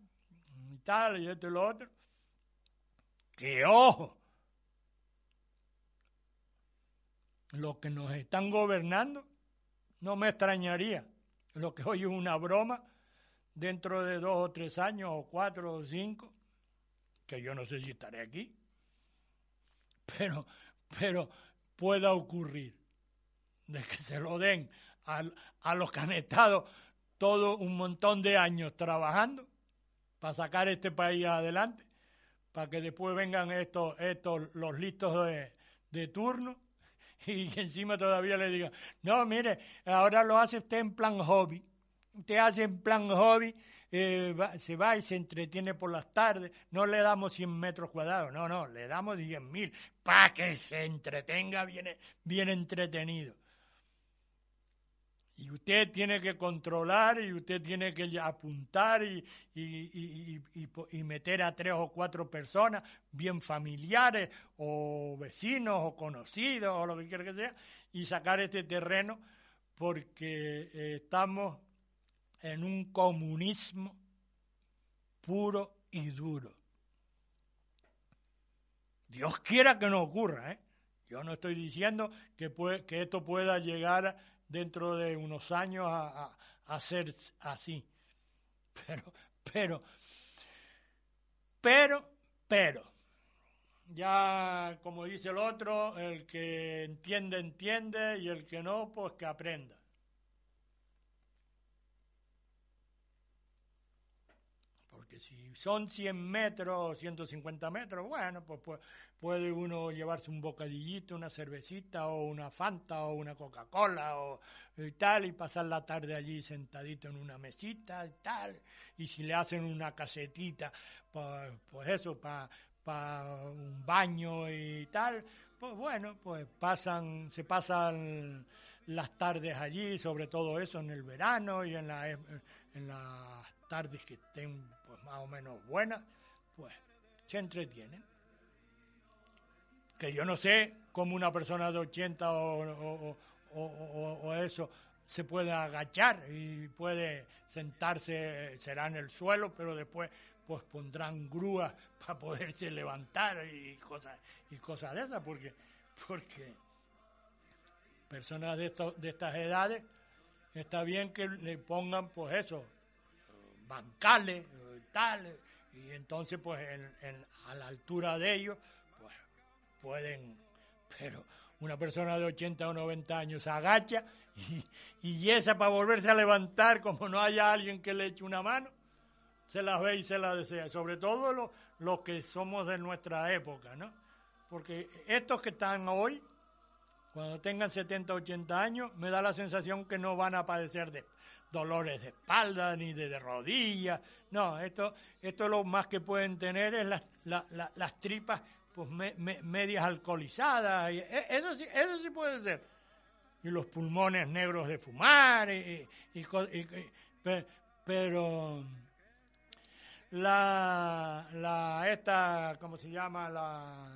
y tal, y esto y lo otro. Que ojo, los que nos están gobernando, no me extrañaría. Lo que hoy es una broma, dentro de dos o tres años, o cuatro o cinco, que yo no sé si estaré aquí, pero, pero pueda ocurrir de que se lo den a, a los que han estado todo un montón de años trabajando para sacar este país adelante, para que después vengan estos, estos los listos de, de turno y encima todavía le digan, no, mire, ahora lo hace usted en plan hobby, usted hace en plan hobby, eh, se va y se entretiene por las tardes, no le damos 100 metros cuadrados, no, no, le damos 10 mil, para que se entretenga bien, bien entretenido. Y usted tiene que controlar y usted tiene que apuntar y, y, y, y, meter a tres o cuatro personas, bien familiares o vecinos o conocidos o lo que quiera que sea, y sacar este terreno porque eh, estamos en un comunismo puro y duro. Dios quiera que no ocurra, ¿eh? Yo no estoy diciendo que, puede, que esto pueda llegar a dentro de unos años a, a, ser así. Pero, pero, pero, pero, ya, como dice el otro, el que entiende, entiende, y el que no, pues que aprenda. Porque si son 100 metros o 150 metros, bueno, pues, pues puede uno llevarse un bocadillito, una cervecita o una Fanta o una Coca-Cola o y tal y pasar la tarde allí sentadito en una mesita y tal. Y si le hacen una casetita, pues, pues eso, para un baño y tal, pues bueno, pues pasan, se pasan las tardes allí, sobre todo eso en el verano y en, la, en las tardes que estén pues más o menos buenas, pues se entretienen que yo no sé cómo una persona de 80 o, o, o, eso se puede agachar y puede sentarse, será en el suelo, pero después pues pondrán grúas para poderse levantar y cosas y cosas de esas, porque porque personas de, estos, de estas edades está bien que le pongan pues eso, bancales, tal, y entonces pues a la altura de ellos pueden, pero una persona de 80 o 90 años agacha y, y para volverse a levantar, como no haya alguien que le eche una mano, se las ve y se las desea, sobre todo los, los que somos de nuestra época, ¿no? Porque estos que están hoy, cuando tengan 70, 80 años, me da la sensación que no van a padecer de dolores de espalda ni de, rodillas. No, esto, esto lo más que pueden tener es la, la, las tripas pues me, me, medias alcoholizadas, y e, eso sí, eso sí puede ser. Y los pulmones negros de fumar, y, y, y pero la, la, esta, ¿cómo se llama? La,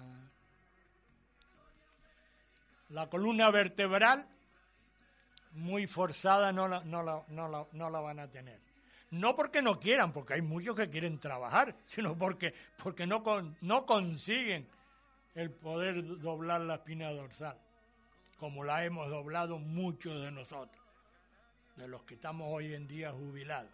la columna vertebral, muy forzada, no la, no la, no la, no la van a tener no porque no quieran, porque hay muchos que quieren trabajar, sino porque, porque no, con, no consiguen el poder doblar la espina dorsal, como la hemos doblado muchos de nosotros, de los que estamos hoy en día jubilados.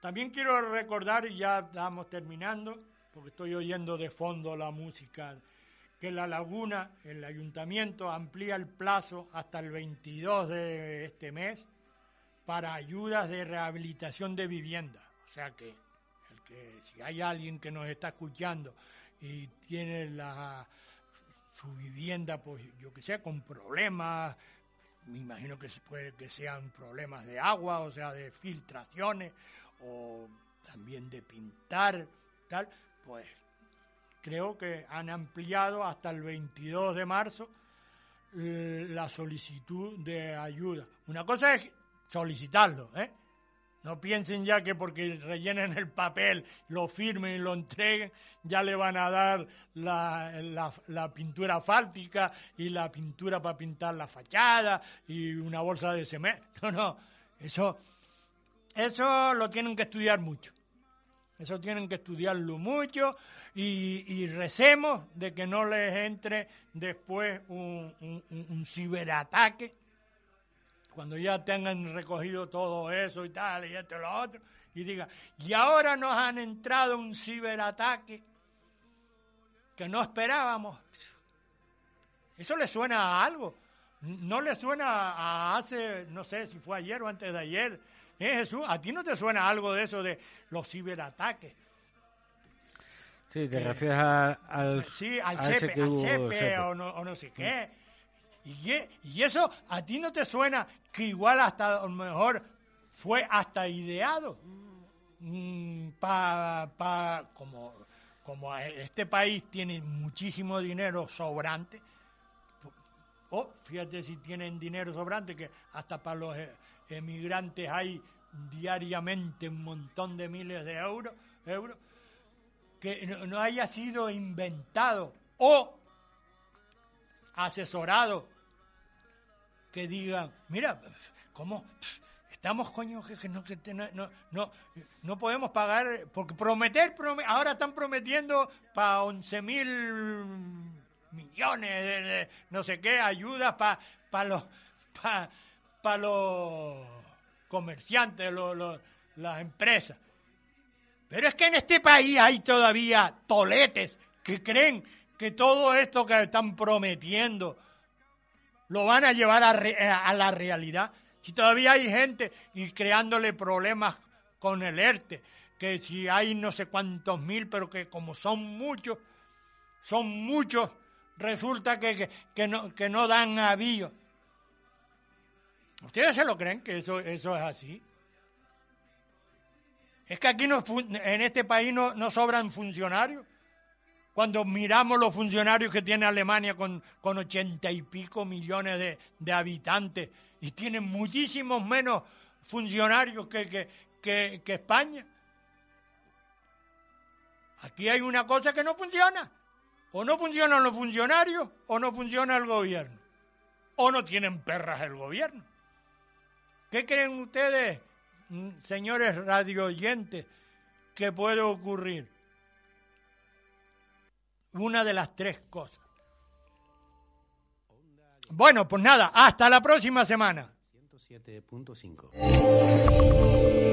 También quiero recordar, y ya estamos terminando, porque estoy oyendo de fondo la música que La Laguna, el ayuntamiento, amplía el plazo hasta el 22 de este mes para ayudas de rehabilitación de vivienda. O sea que, el que si hay alguien que nos está escuchando y tiene la, su vivienda, pues yo que sé, con problemas, me imagino que, puede que sean problemas de agua, o sea, de filtraciones, o también de pintar, tal, pues creo que han ampliado hasta el 22 de marzo eh, la solicitud de ayuda. Una cosa es solicitarlo, ¿eh? No piensen ya que porque rellenen el papel, lo firmen y lo entreguen, ya le van a dar la, la, pintura fáltica y la pintura para pintar la fachada y una bolsa de cemento. No, no, eso, eso lo tienen que estudiar mucho. Eso tienen que estudiarlo mucho y, y recemos de que no les entre después un, un, ciberataque cuando ya tengan recogido todo eso y tal y esto y lo otro y digan, y ahora nos han entrado un ciberataque que no esperábamos. Eso le suena a algo. No le suena a hace, no sé si fue ayer o antes de ayer, ¿Eh, Jesús? ¿A ti no te suena algo de eso de los ciberataques? Sí, te refieres a, al, sí, al, al CEPE, al CEPE o, no, o no sé qué. Y, y, eso, ¿a ti no te suena que igual hasta a lo mejor fue hasta ideado? Mm, pa, pa, como, como este país tiene muchísimo dinero sobrante, o oh, fíjate si tienen dinero sobrante, que hasta para los emigrantes hay diariamente un montón de miles de euros, que no haya sido inventado o asesorado que digan, mira, ¿cómo? Estamos, coño, que, no, que no, no, no, podemos pagar, porque prometer, ahora están prometiendo para 11 mil millones de, no sé qué, ayudas para pa los, para los comerciantes, lo, lo, las empresas. Pero es que en este país hay todavía toletes que creen que todo esto que están prometiendo lo van a llevar a, re- a la realidad. Si todavía hay gente y creándole problemas con el ERTE, que si hay no sé cuántos mil, pero que como son muchos, son muchos, resulta que, que, que no, que no dan avío. ¿Ustedes se lo creen que eso, eso es así? Es que aquí no, en este país no, no sobran funcionarios. Cuando miramos los funcionarios que tiene Alemania con, con ochenta y pico millones de, de habitantes y tienen muchísimos menos funcionarios que, que, que, que España. Aquí hay una cosa que no funciona. O no funcionan los funcionarios o no funciona el gobierno. O no tienen perras el gobierno. ¿Qué creen ustedes, mm, señores radio oyentes, que puede ocurrir? Una de las tres cosas. Bueno, pues nada, hasta la próxima semana. 107.5.